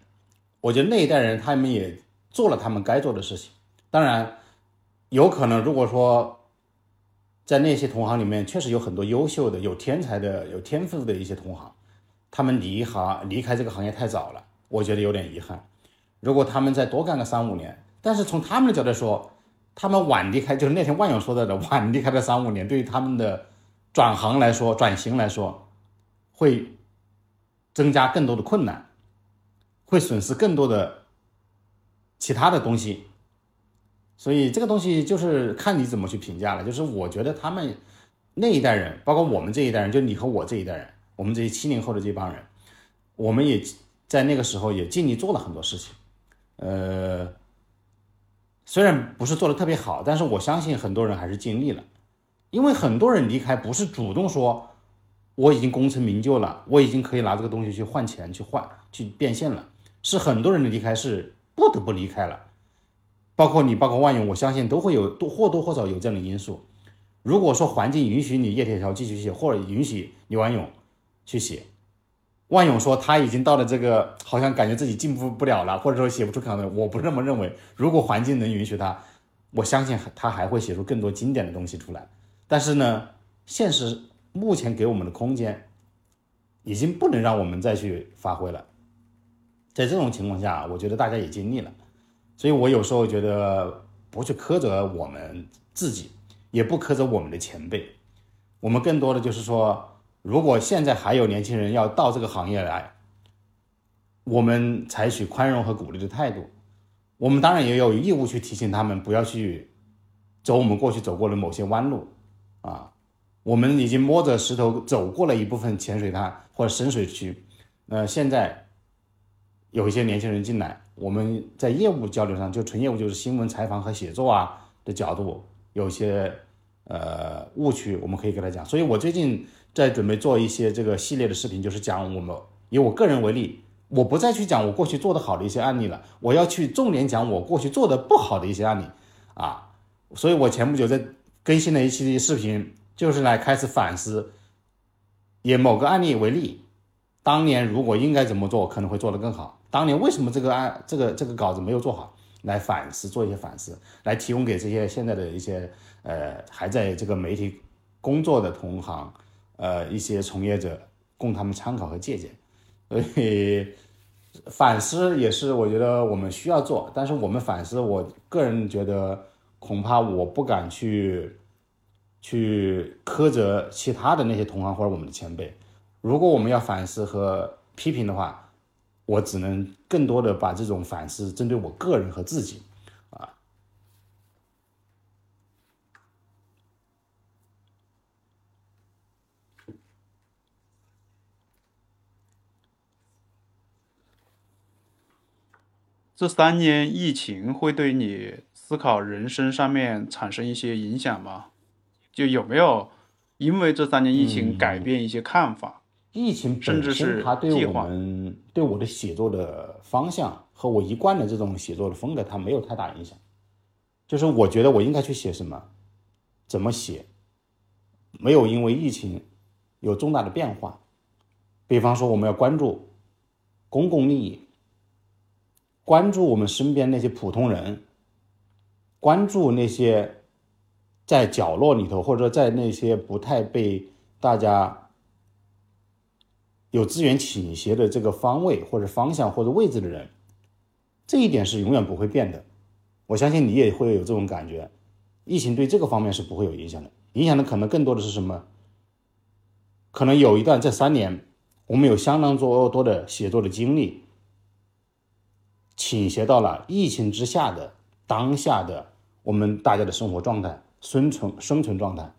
[SPEAKER 2] 我觉得那一代人他们也做了他们该做的事情。当然，有可能如果说在那些同行里面确实有很多优秀的、有天才的、有天赋的一些同行，他们离行离开这个行业太早了，我觉得有点遗憾。如果他们再多干个三五年，但是从他们的角度说，他们晚离开，就是那天万勇说到的晚离开的三五年，对于他们的转行来说、转型来说。会增加更多的困难，会损失更多的其他的东西，所以这个东西就是看你怎么去评价了。就是我觉得他们那一代人，包括我们这一代人，就你和我这一代人，我们这些七零后的这帮人，我们也在那个时候也尽力做了很多事情。呃，虽然不是做的特别好，但是我相信很多人还是尽力了，因为很多人离开不是主动说。我已经功成名就了，我已经可以拿这个东西去换钱，去换，去变现了。是很多人的离开是不得不离开了，包括你，包括万勇，我相信都会有多或多或少有这样的因素。如果说环境允许你叶铁桥继续写，或者允许你万勇去写，万勇说他已经到了这个好像感觉自己进步不了了，或者说写不出可能，我不这么认为。如果环境能允许他，我相信他还会写出更多经典的东西出来。但是呢，现实目前给我们的空间已经不能让我们再去发挥了。在这种情况下，我觉得大家也尽力了，所以我有时候觉得不去苛责我们自己。也不苛责我们的前辈，我们更多的就是说，如果现在还有年轻人要到这个行业来，我们采取宽容和鼓励的态度。我们当然也有义务去提醒他们不要去走我们过去走过的某些弯路啊。我们已经摸着石头走过了一部分浅水滩或者深水区，呃，现在有一些年轻人进来，我们在业务交流上，就纯业务就是新闻采访和写作啊的角度。有些呃误区，我们可以跟他讲。所以我最近在准备做一些这个系列的视频，就是讲我们以我个人为例，我不再去讲我过去做的好的一些案例了，我要去重点讲我过去做的不好的一些案例啊。所以我前不久在更新了一期视频，就是来开始反思，以某个案例为例，当年如果应该怎么做，可能会做得更好。当年为什么这个案这个这个稿子没有做好？来反思，做一些反思，来提供给这些现在的一些呃还在这个媒体工作的同行，呃一些从业者，供他们参考和借鉴。所以反思也是我觉得我们需要做，但是我们反思，我个人觉得恐怕我不敢去去苛责其他的那些同行或者我们的前辈。如果我们要反思和批评的话。我只能更多的把这种反思针对我个人和自己，啊。
[SPEAKER 3] 这三年疫情会对你思考人生上面产生一些影响吗？就有没有因为这三年疫情改变一些看法？
[SPEAKER 2] 疫情本身，它对我们对我的写作的方向和我一贯的这种写作的风格，它没有太大影响。就是我觉得我应该去写什么，怎么写，没有因为疫情有重大的变化。比方说，我们要关注公共利益，关注我们身边那些普通人，关注那些在角落里头，或者说在那些不太被大家。有资源倾斜的这个方位或者方向或者位置的人，这一点是永远不会变的。我相信你也会有这种感觉。疫情对这个方面是不会有影响的，影响的可能更多的是什么？可能有一段这三年，我们有相当多多的写作的经历，倾斜到了疫情之下的当下的我们大家的生活状态、生存生存状态，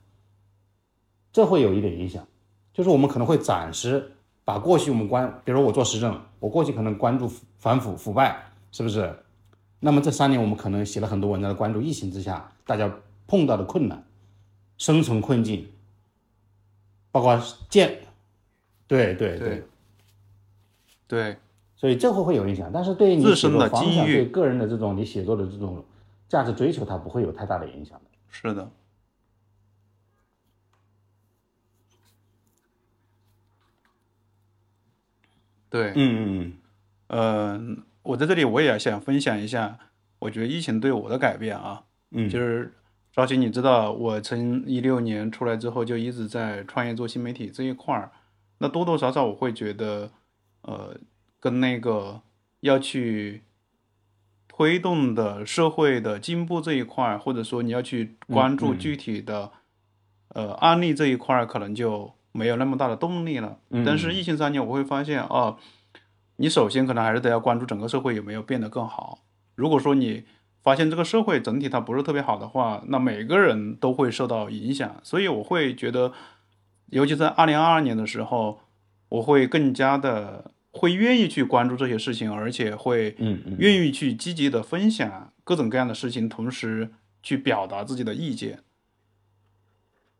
[SPEAKER 2] 这会有一点影响，就是我们可能会暂时。把过去我们关，比如我做时政，我过去可能关注反腐腐败，是不是？那么这三年我们可能写了很多文章，关注疫情之下大家碰到的困难、生存困境，包括建，对对对，
[SPEAKER 3] 对，
[SPEAKER 2] 所以这会会有影响，但是对你写作方向、对个人的这种你写作的这种价值追求，它不会有太大的影响的。
[SPEAKER 3] 是的。对，
[SPEAKER 2] 嗯嗯
[SPEAKER 3] 嗯，呃，我在这里我也想分享一下，我觉得疫情对我的改变啊，
[SPEAKER 2] 嗯，
[SPEAKER 3] 就是赵鑫，你知道我从一六年出来之后就一直在创业做新媒体这一块儿，那多多少少我会觉得，呃，跟那个要去推动的社会的进步这一块，或者说你要去关注具体的呃案例这一块，可能就。没有那么大的动力了，但是疫情三年，我会发现哦，你首先可能还是得要关注整个社会有没有变得更好。如果说你发现这个社会整体它不是特别好的话，那每个人都会受到影响。所以我会觉得，尤其在二零二二年的时候，我会更加的会愿意去关注这些事情，而且会愿意去积极的分享各种各样的事情，同时去表达自己的意见。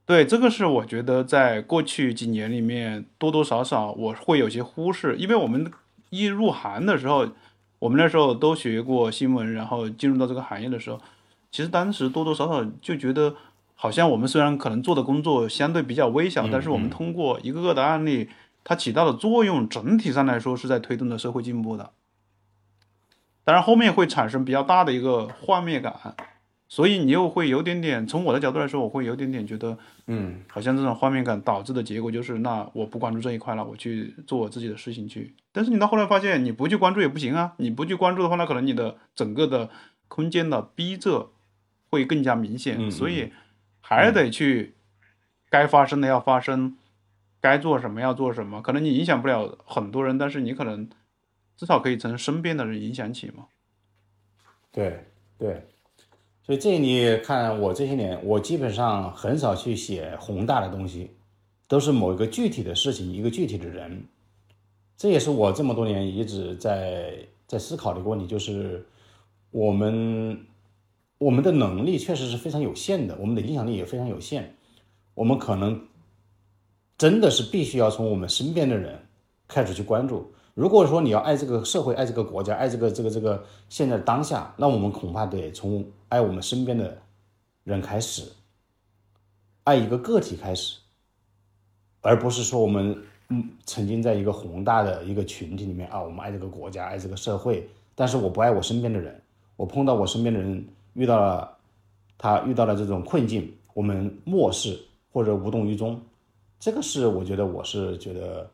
[SPEAKER 3] 对，这个是我觉得在过去几年里面多多少少我会有些忽视，因为我们一入行的时候，我们那时候都学过新闻，然后进入到这个行业的时候，其实当时多多少少就觉得，好像我们虽然可能做的工作相对比较微小，但是我们通过一个个的案例，它起到的作用，整体上来说是在推动着社会进步的。当然后面会产生比较大的一个幻灭感，所以你又会有点点，从我的角度来说，我会有点点觉得，
[SPEAKER 2] 嗯，
[SPEAKER 3] 好像这种画面感导致的结果就是，那我不关注这一块了，我去做我自己的事情去。但是你到后来发现，你不去关注也不行啊，你不去关注的话，那可能你的整个的空间的逼仄会更加明显，
[SPEAKER 2] 嗯
[SPEAKER 3] 所以还得去该发生的要发生，该做什么要做什么。可能你影响不了很多人，但是你可能至少可以从身边的人影响起嘛。
[SPEAKER 2] 对对，所以这你看我这些年，我基本上很少去写宏大的东西，都是某一个具体的事情，一个具体的人。这也是我这么多年一直在在思考的一个问题，就是我们我们的能力确实是非常有限的，我们的影响力也非常有限，我们可能真的是必须要从我们身边的人开始去关注。如果说你要爱这个社会、爱这个国家、爱这个这个这个现在当下，那我们恐怕得从爱我们身边的人开始，爱一个个体开始，而不是说我们嗯曾经在一个宏大的一个群体里面啊，我们爱这个国家、爱这个社会，但是我不爱我身边的人，我碰到我身边的人遇到了他遇到了这种困境，我们漠视或者无动于衷，这个是我觉得我是觉得。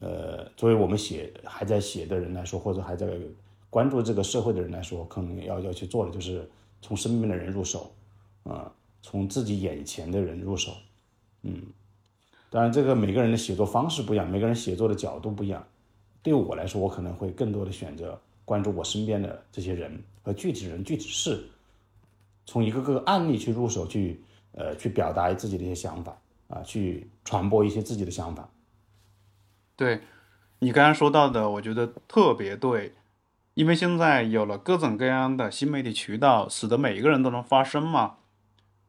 [SPEAKER 2] 呃，作为我们写还在写的人来说，或者还在关注这个社会的人来说，可能要要去做的就是从身边的人入手，啊、从自己眼前的人入手，嗯，当然这个每个人的写作方式不一样，每个人写作的角度不一样。对我来说，我可能会更多的选择关注我身边的这些人和具体人、具体事，从一个个案例去入手，去呃去表达自己的一些想法啊、去传播一些自己的想法。
[SPEAKER 3] 对你刚刚说到的，我觉得特别对，因为现在有了各种各样的新媒体渠道，使得每一个人都能发声嘛。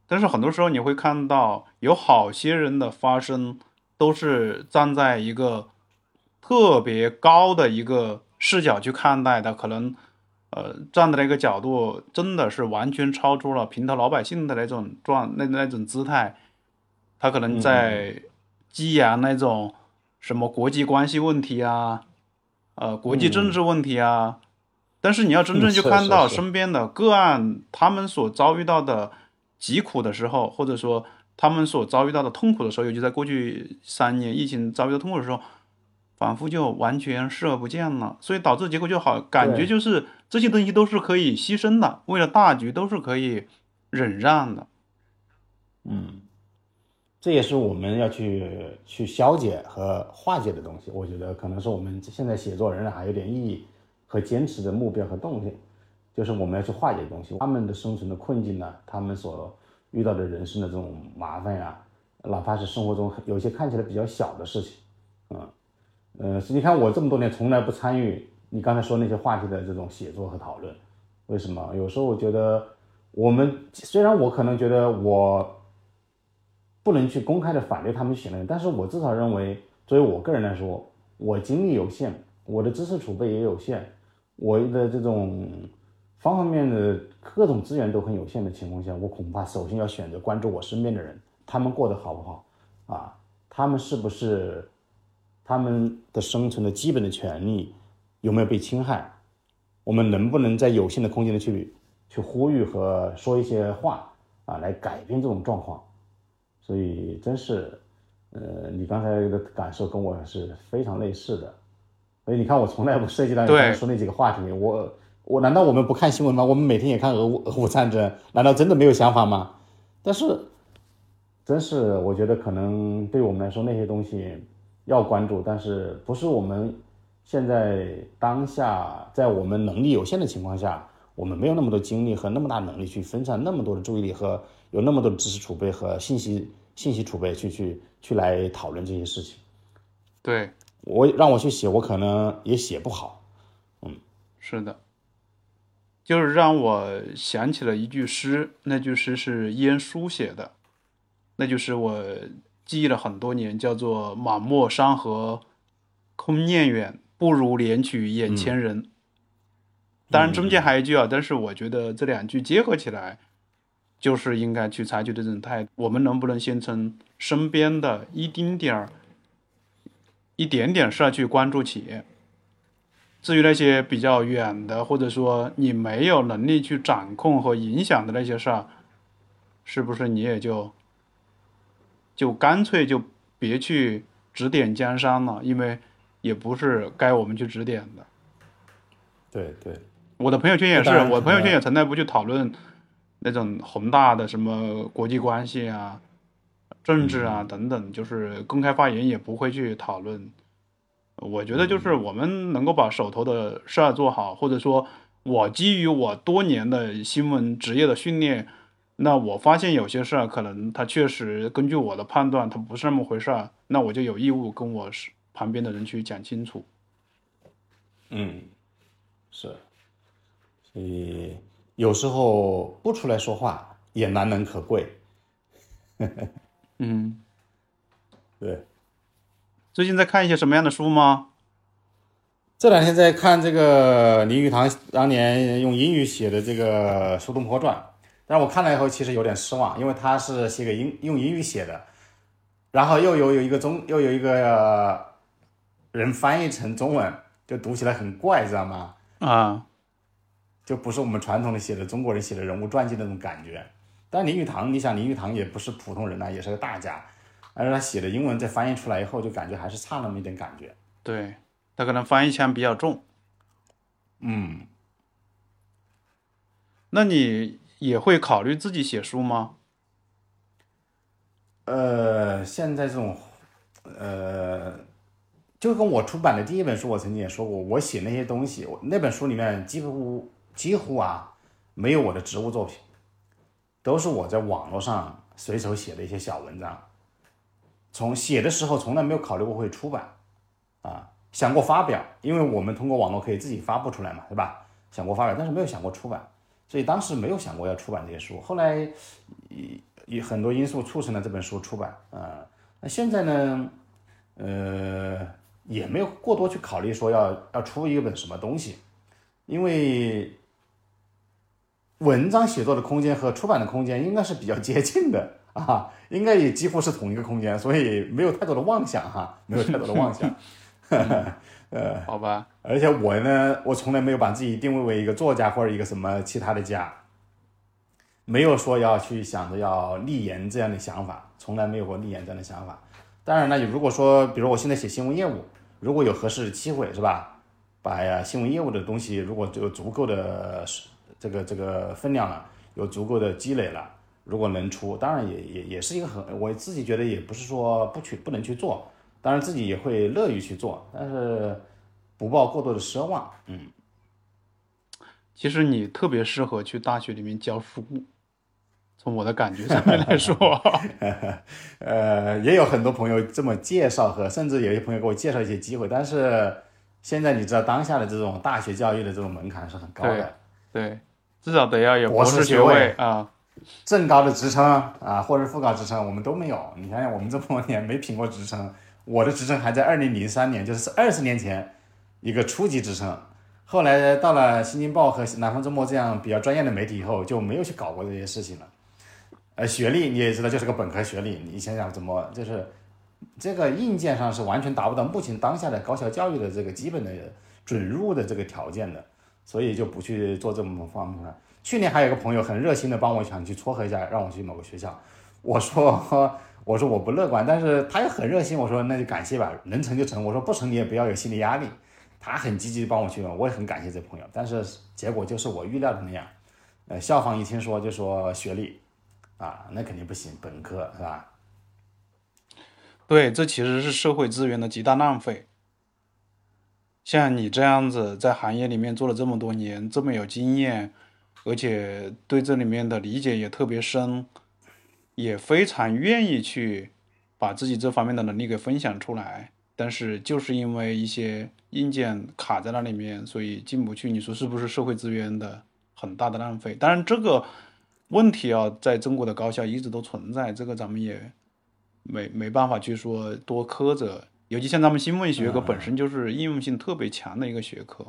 [SPEAKER 3] 但是很多时候你会看到，有好些人的发声都是站在一个特别高的一个视角去看待的，可能呃站的那个角度真的是完全超出了平头老百姓的那种状那那种姿态，他可能在激扬那种。什么国际关系问题啊，呃，国际政治问题啊，但是你要真正去看到身边的个案，他们所遭遇到的疾苦的时候，或者说他们所遭遇到的痛苦的时候，尤其在过去三年疫情遭遇到痛苦的时候，仿佛就完全视而不见了，所以导致结果就好，感觉就是这些东西都是可以牺牲的，为了大局都是可以忍让的。
[SPEAKER 2] 嗯。这也是我们要去去消解和化解的东西。我觉得可能是我们现在写作仍然还有点意义和坚持的目标和动力，就是我们要去化解的东西。他们的生存的困境呢，他们所遇到的人生的这种麻烦呀，哪怕是生活中有些看起来比较小的事情，嗯，呃，你看我这么多年从来不参与你刚才说那些话题的这种写作和讨论，为什么？有时候我觉得我们虽然我可能觉得我。不能去公开的反对他们选的人，但是我至少认为，作为我个人来说，我精力有限，我的知识储备也有限，我的这种方方面面的各种资源都很有限的情况下，我恐怕首先要选择关注我身边的人，他们过得好不好啊？他们是不是他们的生存的基本的权利有没有被侵害？我们能不能在有限的空间的去去呼吁和说一些话啊，来改变这种状况？所以真是，呃，你刚才的感受跟我是非常类似的。所以你看，我从来不涉及到你刚才说那几个话题。我我难道我们不看新闻吗？我们每天也看俄乌俄乌战争，难道真的没有想法吗？但是，真是我觉得可能对我们来说那些东西要关注，但是不是我们现在当下在我们能力有限的情况下，我们没有那么多精力和那么大能力去分散那么多的注意力和。有那么多的知识储备和信息信息储备去去去来讨论这些事情，
[SPEAKER 3] 对。
[SPEAKER 2] 我让我去写，我可能也写不好。嗯，
[SPEAKER 3] 是的，就是让我想起了一句诗，那句诗是晏殊写的，那就是我记忆了很多年，叫做“满目山河空念远，不如怜取眼前人”。当然中间还有一句啊，但是我觉得这两句结合起来，就是应该去采取的这种态度。我们能不能先从身边的一丁点儿、一点点事儿去关注起？至于那些比较远的，或者说你没有能力去掌控和影响的那些事儿，是不是你也就就干脆就别去指点江山了？因为也不是该我们去指点的。
[SPEAKER 2] 对对，
[SPEAKER 3] 我的朋友圈也是，我朋友圈也从来不去讨论那种宏大的什么国际关系啊、政治啊等等，就是公开发言也不会去讨论。我觉得就是我们能够把手头的事儿做好，或者说，我基于我多年的新闻职业的训练，那我发现有些事儿可能它确实根据我的判断，它不是那么回事儿，那我就有义务跟我是旁边的人去讲清楚。
[SPEAKER 2] 嗯，是，所以有时候不出来说话也难能可贵。
[SPEAKER 3] 嗯，
[SPEAKER 2] 对，
[SPEAKER 3] 最近在看一些什么样的书吗？
[SPEAKER 2] 这两天在看这个林语堂当年用英语写的这个《苏东坡传》，但是我看了以后其实有点失望，因为他是写给英用英语写的，然后又有有一个中又有一个、呃人翻译成中文，就读起来很怪，知道吗？
[SPEAKER 3] 啊，
[SPEAKER 2] 就不是我们传统的写的中国人写的人物传记那种感觉。但林语堂，你想林语堂也不是普通人呐、也是个大家，但是他写的英文再翻译出来以后，就感觉还是差那么一点感觉。
[SPEAKER 3] 对，他可能翻译腔比较重。
[SPEAKER 2] 嗯，
[SPEAKER 3] 那你也会考虑自己写书吗？
[SPEAKER 2] 呃，现在这种，呃，就跟我出版的第一本书，我曾经也说过，我写那些东西，我那本书里面几乎几乎啊没有我的职务作品，都是我在网络上随手写的一些小文章。从写的时候从来没有考虑过会出版，啊，想过发表，因为我们通过网络可以自己发布出来嘛，对吧？想过发表，但是没有想过出版，所以当时没有想过要出版这些书。后来，以很多因素促成了这本书出版啊、那现在呢，呃，也没有过多去考虑说要要出一本什么东西，因为文章写作的空间和出版的空间应该是比较接近的 啊，应该也几乎是同一个空间，所以没有太多的妄想哈，没有太多的妄想。
[SPEAKER 3] 呃好吧，
[SPEAKER 2] 而且我呢，我从来没有把自己定位为一个作家或者一个什么其他的家，没有说要去想着要立言这样的想法，从来没有过立言这样的想法。当然呢，如果说，比如我现在写新闻业务，如果有合适的机会，是吧？把呀新闻业务的东西，如果有足够的这个这个分量了，有足够的积累了，如果能出，当然也也也是一个很，我自己觉得也不是说不去不能去做，当然自己也会乐于去做，但是不抱过多的奢望。嗯，
[SPEAKER 3] 其实你特别适合去大学里面教书，从我的感觉上面来说，
[SPEAKER 2] 呃，也有很多朋友这么介绍和，甚至有些朋友给我介绍一些机会，但是现在你知道当下的这种大学教育的这种门槛是很高的，
[SPEAKER 3] 对，至少得要有
[SPEAKER 2] 博士
[SPEAKER 3] 士
[SPEAKER 2] 学位
[SPEAKER 3] 位啊。
[SPEAKER 2] 正高的职称啊，或者副高职称我们都没有。你想想，我们这么多年没评过职称，我的职称还在二零零三年，就是二十年前一个初级职称。后来到了《新京报》和《南方周末》这样比较专业的媒体以后，就没有去搞过这些事情了。呃，学历你也知道，就是个本科学历，你想想怎么就是这个硬件上是完全达不到目前当下的高校教育的这个基本的准入的这个条件的，所以就不去做这么方面了。去年还有个朋友很热心的帮我想去撮合一下，让我去某个学校，我说 我说我不乐观，但是他也很热心，我说那就感谢吧，能成就成，我说不成你也不要有心理压力。他很积极地帮我去，我也很感谢这朋友，但是结果就是我预料的那样，呃，校方一听说就说学历，啊，那肯定不行，本科是吧？
[SPEAKER 3] 对，这其实是社会资源的极大浪费。像你这样子在行业里面做了这么多年，这么有经验，而且对这里面的理解也特别深，也非常愿意去把自己这方面的能力给分享出来。但是就是因为一些硬件卡在那里面，所以进不去。你说是不是社会资源的很大的浪费？当然这个问题啊，在中国的高校一直都存在，这个咱们也没没办法去说多苛责。尤其像咱们新闻学科本身就是应用性特别强的一个学科。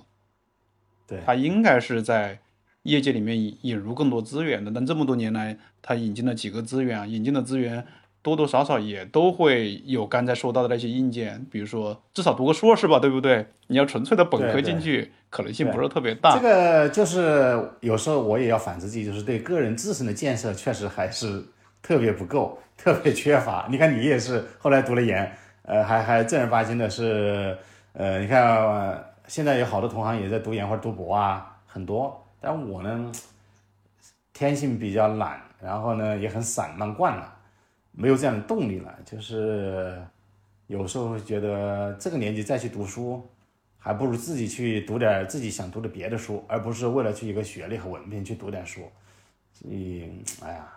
[SPEAKER 2] 对
[SPEAKER 3] 它应该是在业界里面引引入更多资源的。但这么多年来，它引进了几个资源啊，引进的资源多多少少也都会有刚才说到的那些硬件，比如说至少读个硕士吧，对不对？你要纯粹的本科
[SPEAKER 2] 对对
[SPEAKER 3] 进去，可能性不是特别大。
[SPEAKER 2] 这个就是有时候我也要反思自己，就是对个人自身的建设确实还是特别不够，特别缺乏。你看你也是后来读了研，呃，还还正儿八经的是，呃，你看、现在有好多同行也在读研或者读博啊，很多。但我呢，天性比较懒，然后呢也很散漫惯了，没有这样的动力了。就是有时候觉得这个年纪再去读书，还不如自己去读点自己想读的别的书，而不是为了去一个学历和文凭去读点书。所以，哎呀，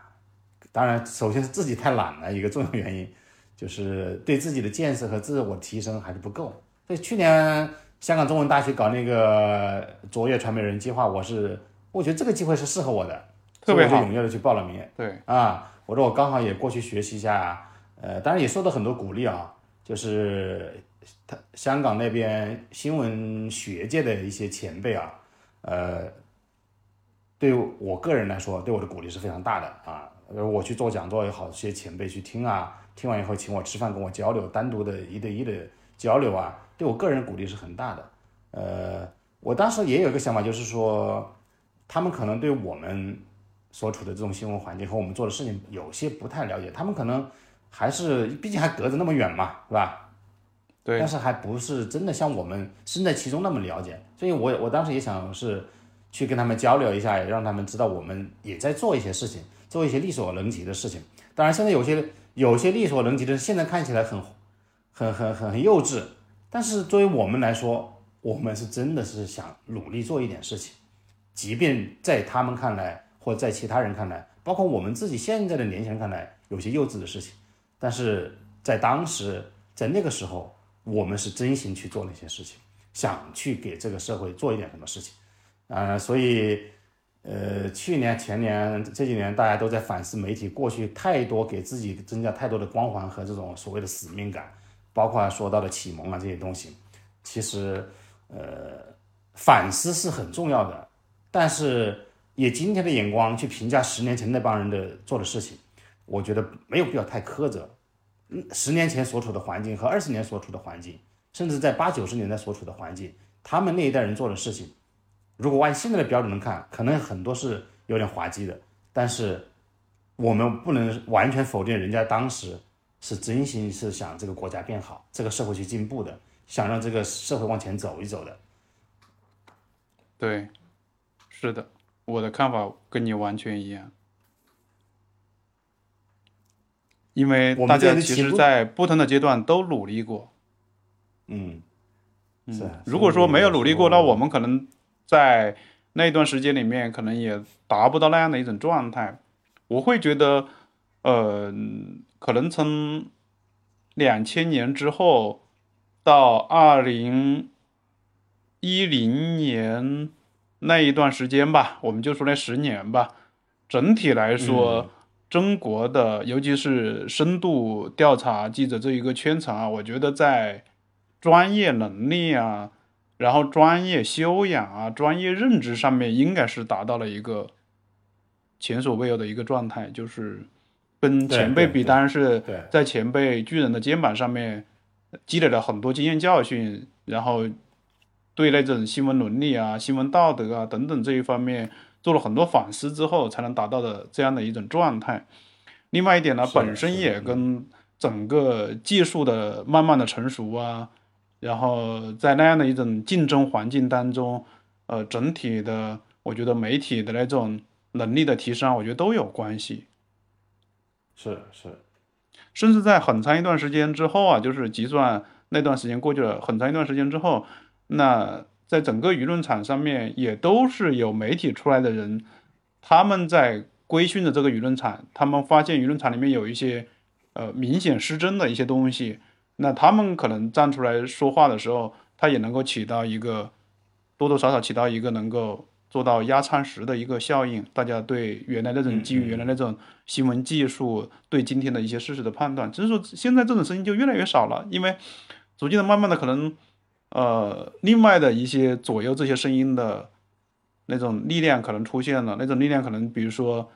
[SPEAKER 2] 当然，首先是自己太懒了，一个重要原因就是对自己的建设和自我提升还是不够。所以去年香港中文大学搞那个卓越传媒人计划，我是我觉得这个机会是适合我的，
[SPEAKER 3] 特别好
[SPEAKER 2] 踊跃的去报了名。
[SPEAKER 3] 对，
[SPEAKER 2] 啊，我说我刚好也过去学习一下，呃，当然也受到很多鼓励啊，就是他香港那边新闻学界的一些前辈啊，呃，对我个人来说，对我的鼓励是非常大的啊。呃，我去做讲座，有好些前辈去听啊，听完以后请我吃饭，跟我交流，单独的一对一的交流啊，对我个人鼓励是很大的。呃，我当时也有一个想法，就是说，他们可能对我们所处的这种新闻环境和我们做的事情有些不太了解，他们可能还是毕竟还隔着那么远嘛，是吧？
[SPEAKER 3] 对
[SPEAKER 2] 但是还不是真的像我们身在其中那么了解，所以我我当时也想是去跟他们交流一下，也让他们知道我们也在做一些事情，做一些力所能及的事情。当然，现在有些有些力所能及的，现在看起来很很很很很幼稚，但是作为我们来说，我们是真的是想努力做一点事情，即便在他们看来，或者在其他人看来，包括我们自己现在的年轻人看来，有些幼稚的事情，但是在当时，在那个时候，我们是真心去做那些事情，想去给这个社会做一点什么事情，啊、所以，呃，去年、前年这几年，大家都在反思媒体过去太多给自己增加太多的光环和这种所谓的使命感，包括说到的启蒙啊这些东西，其实，呃，反思是很重要的，但是以今天的眼光去评价十年前那帮人的做的事情，我觉得没有必要太苛责。嗯，十年前所处的环境和二十年所处的环境，甚至在八九十年代所处的环境，他们那一代人做的事情，如果按现在的标准来看，可能很多是有点滑稽的，但是我们不能完全否定人家当时是真心是想这个国家变好，这个社会去进步的，想让这个社会往前走一走的。
[SPEAKER 3] 对，是的，我的看法跟你完全一样。因为大家其实，在不同的阶段都努力过。
[SPEAKER 2] 嗯，是啊。
[SPEAKER 3] 如果说没有努力过，那我们可能在那段时间里面，可能也达不到那样的一种状态。我会觉得，呃，可能从两千年之后到二零一零年那一段时间吧，我们就说那十年吧，整体来说。中国的，尤其是深度调查记者这一个圈层啊，我觉得在专业能力啊，然后专业修养啊、专业认知上面，应该是达到了一个前所未有的一个状态，就是跟前辈比，当然是在前辈巨人的肩膀上面积累了很多经验教训，然后对那种新闻伦理啊、新闻道德啊等等这一方面。做了很多反思之后，才能达到的这样的一种状态。另外一点呢，本身也跟整个技术的慢慢的成熟啊，然后在那样的一种竞争环境当中，呃，整体的我觉得媒体的那种能力的提升，我觉得都有关系。
[SPEAKER 2] 是是，
[SPEAKER 3] 甚至在很长一段时间之后啊，就是计算那段时间过去了很长一段时间之后，那。在整个舆论场上面，也都是有媒体出来的人，他们在规训着这个舆论场，他们发现舆论场里面有一些呃明显失真的一些东西，那他们可能站出来说话的时候，他也能够起到一个多多少少起到一个能够做到压舱石的一个效应。大家对原来那种基于原来那种新闻技术对今天的一些事实的判断，只是说现在这种声音就越来越少了，因为逐渐的、慢慢的可能。呃，另外的一些左右这些声音的那种力量可能出现了，那种力量可能比如说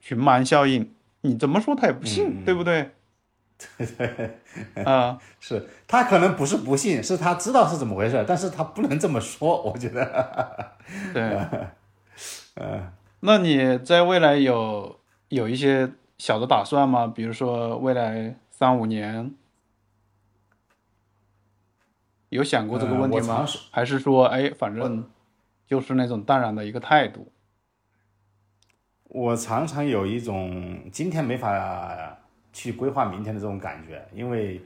[SPEAKER 3] 群蛮效应，你怎么说他也不信，对不对？
[SPEAKER 2] 对对，
[SPEAKER 3] 啊，
[SPEAKER 2] 是他可能不是不信，是他知道是怎么回事，但是他不能这么说，我觉得。
[SPEAKER 3] 对，
[SPEAKER 2] 嗯，
[SPEAKER 3] 那你在未来有有一些小的打算吗？比如说未来三五年，有想过这个
[SPEAKER 2] 呃
[SPEAKER 3] 问题吗？还是说，哎，反正就是那种淡然的一个态度？
[SPEAKER 2] 我常常有一种今天没法去规划明天的这种感觉，因为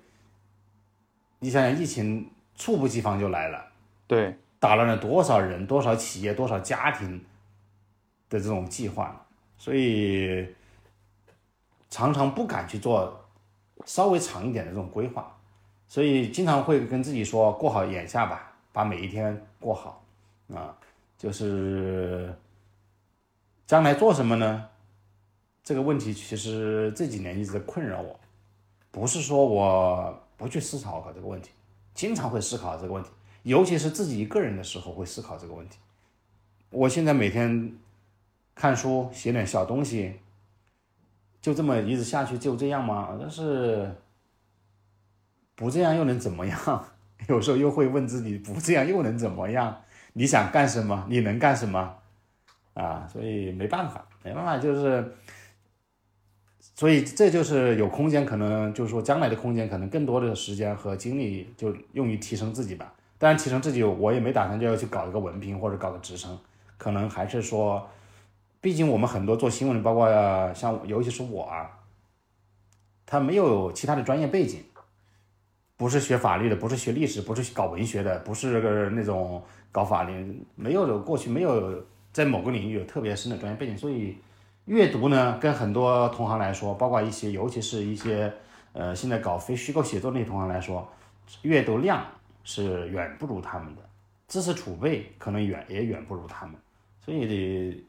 [SPEAKER 2] 你想想，疫情猝不及防就来了。
[SPEAKER 3] 对，
[SPEAKER 2] 打乱了多少人、多少企业、多少家庭的这种计划，所以常常不敢去做稍微长一点的这种规划，所以经常会跟自己说过好眼下吧，把每一天过好啊，就是将来做什么呢？这个问题其实这几年一直在困扰我，不是说我不去思考这个问题，经常会思考这个问题。尤其是自己一个人的时候会思考这个问题。我现在每天看书写点小东西，就这么一直下去就这样吗？但是不这样又能怎么样？有时候又会问自己，不这样又能怎么样？你想干什么？你能干什么？啊，所以没办法，没办法，就是，所以这就是有空间，可能就是说将来的空间，可能更多的时间和精力就用于提升自己吧。当然，提升自己，我也没打算就要去搞一个文凭或者搞个职称，可能还是说，毕竟我们很多做新闻的，包括像尤其是我啊，他没有其他的专业背景，不是学法律的，不是学历史，不是搞文学的，不是个那种搞法律，没有过去没有在某个领域有特别深的专业背景，所以阅读呢，跟很多同行来说，包括一些，尤其是一些呃现在搞非虚构写作那些同行来说，阅读量。是远不如他们的知识储备，可能远也远不如他们，所以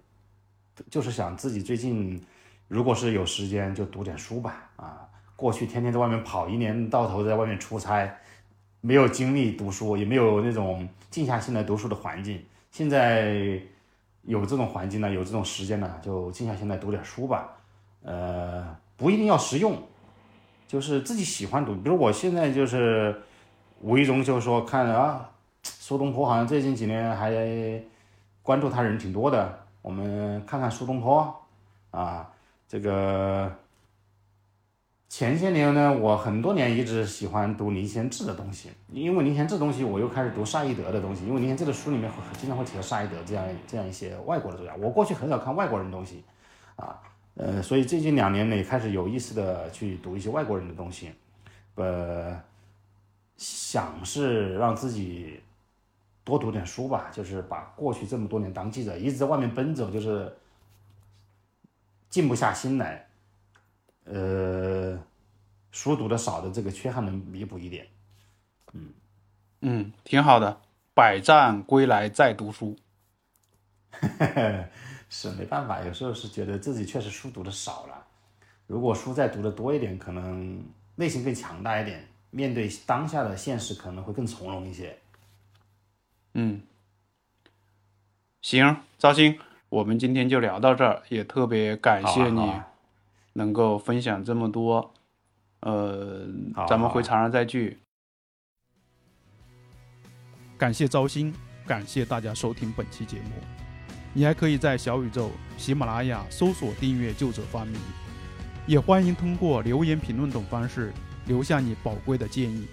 [SPEAKER 2] 就是想自己最近如果是有时间就读点书吧。啊，过去天天在外面跑，一年到头在外面出差，没有精力读书，也没有那种静下心来读书的环境。现在有这种环境呢，有这种时间呢，就静下心来读点书吧。呃，不一定要实用，就是自己喜欢读。比如我现在就是。无意中就是说看啊，苏东坡好像最近几年还关注他人挺多的，我们看看苏东坡啊。这个前些年呢，我很多年一直喜欢读林贤治的东西，因为林贤治东西，我又开始读萨义德的东西，因为林贤治的书里面经常会提到萨义德这样这样一些外国的作家。我过去很少看外国人东西啊，呃，所以最近两年呢，也开始有意识的去读一些外国人的东西，呃。想是让自己多读点书吧，就是把过去这么多年当记者一直在外面奔走，就是静不下心来，呃，书读的少的这个缺憾能弥补一点。
[SPEAKER 3] 嗯嗯，挺好的，百战归来再读书。
[SPEAKER 2] 是没办法，有时候是觉得自己确实书读的少了，如果书再读的多一点，可能内心更强大一点。面对当下的现实，可能会更从容一些。
[SPEAKER 3] 嗯，行，赵鑫，我们今天就聊到这儿，也特别感谢你能够分享这么多。呃，咱们回长沙再聚。
[SPEAKER 1] 感谢招新，感谢大家收听本期节目。你还可以在小宇宙、喜马拉雅搜索订阅《旧者发明》，也欢迎通过留言、评论等方式。留下你宝贵的建议。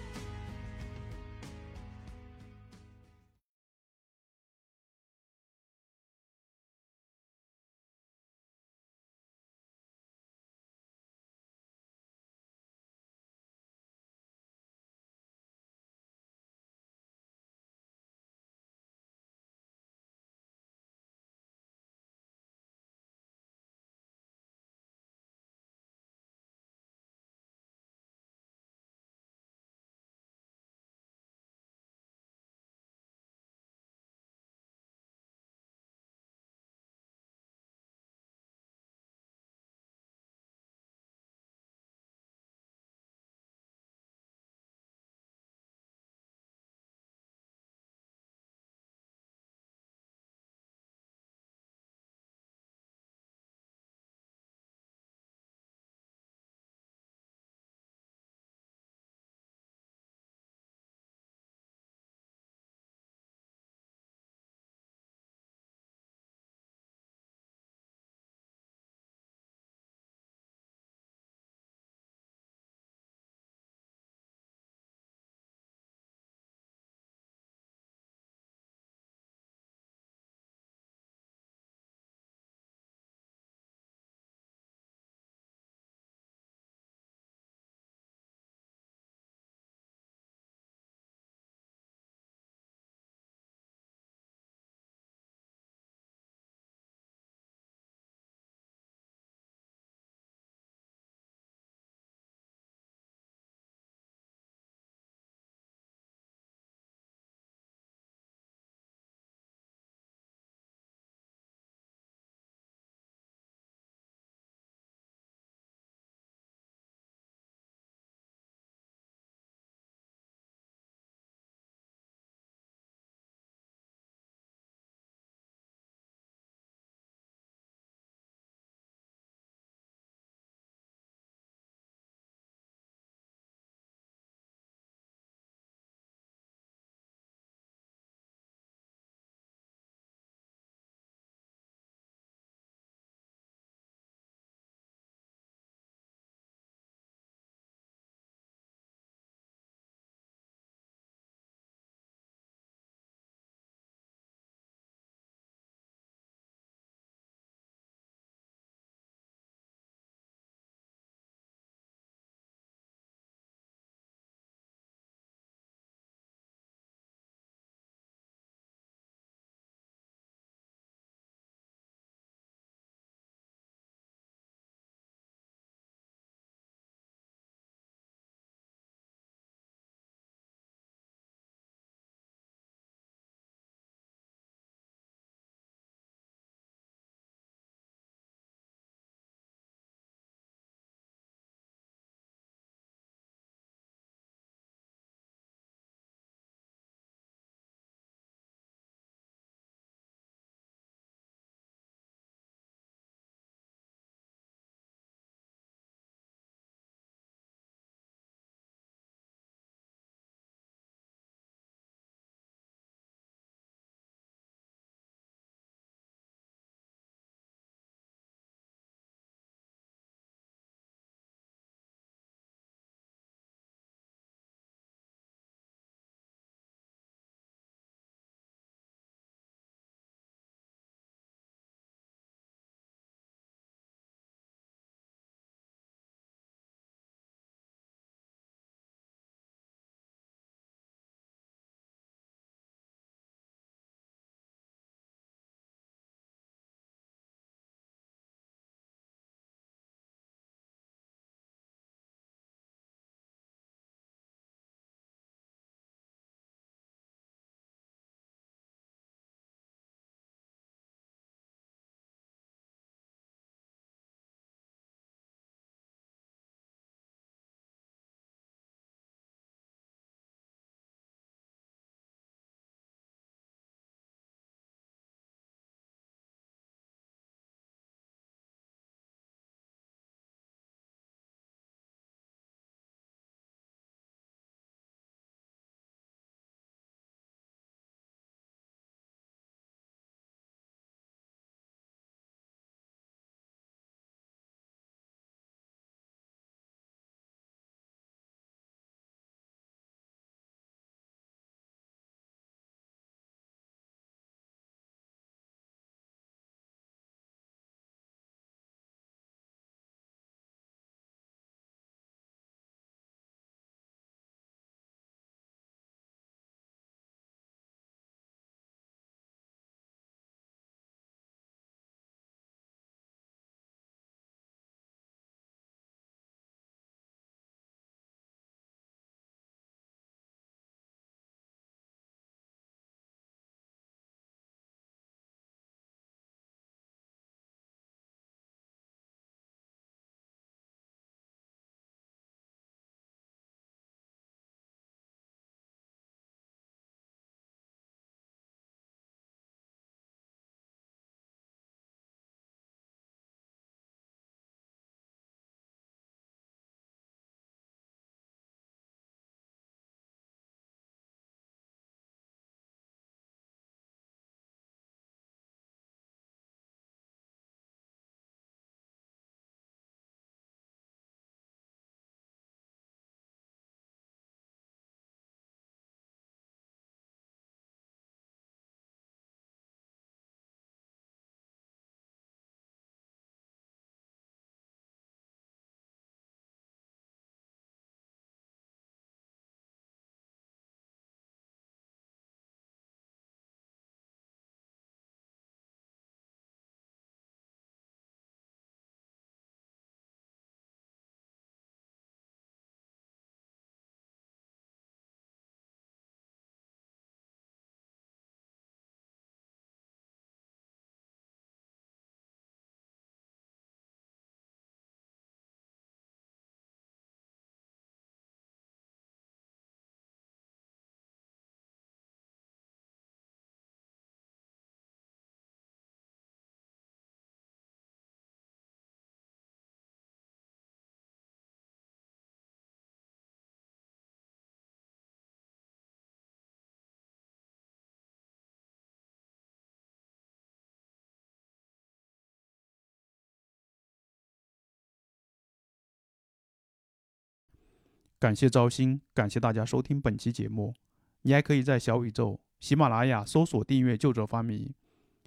[SPEAKER 3] 感谢招新，感谢大家收听本期节目。你还可以在小宇宙、喜马拉雅搜索订阅“旧者发迷”，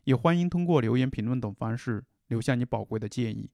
[SPEAKER 3] 也欢迎通过留言评论等方式留下你宝贵的建议。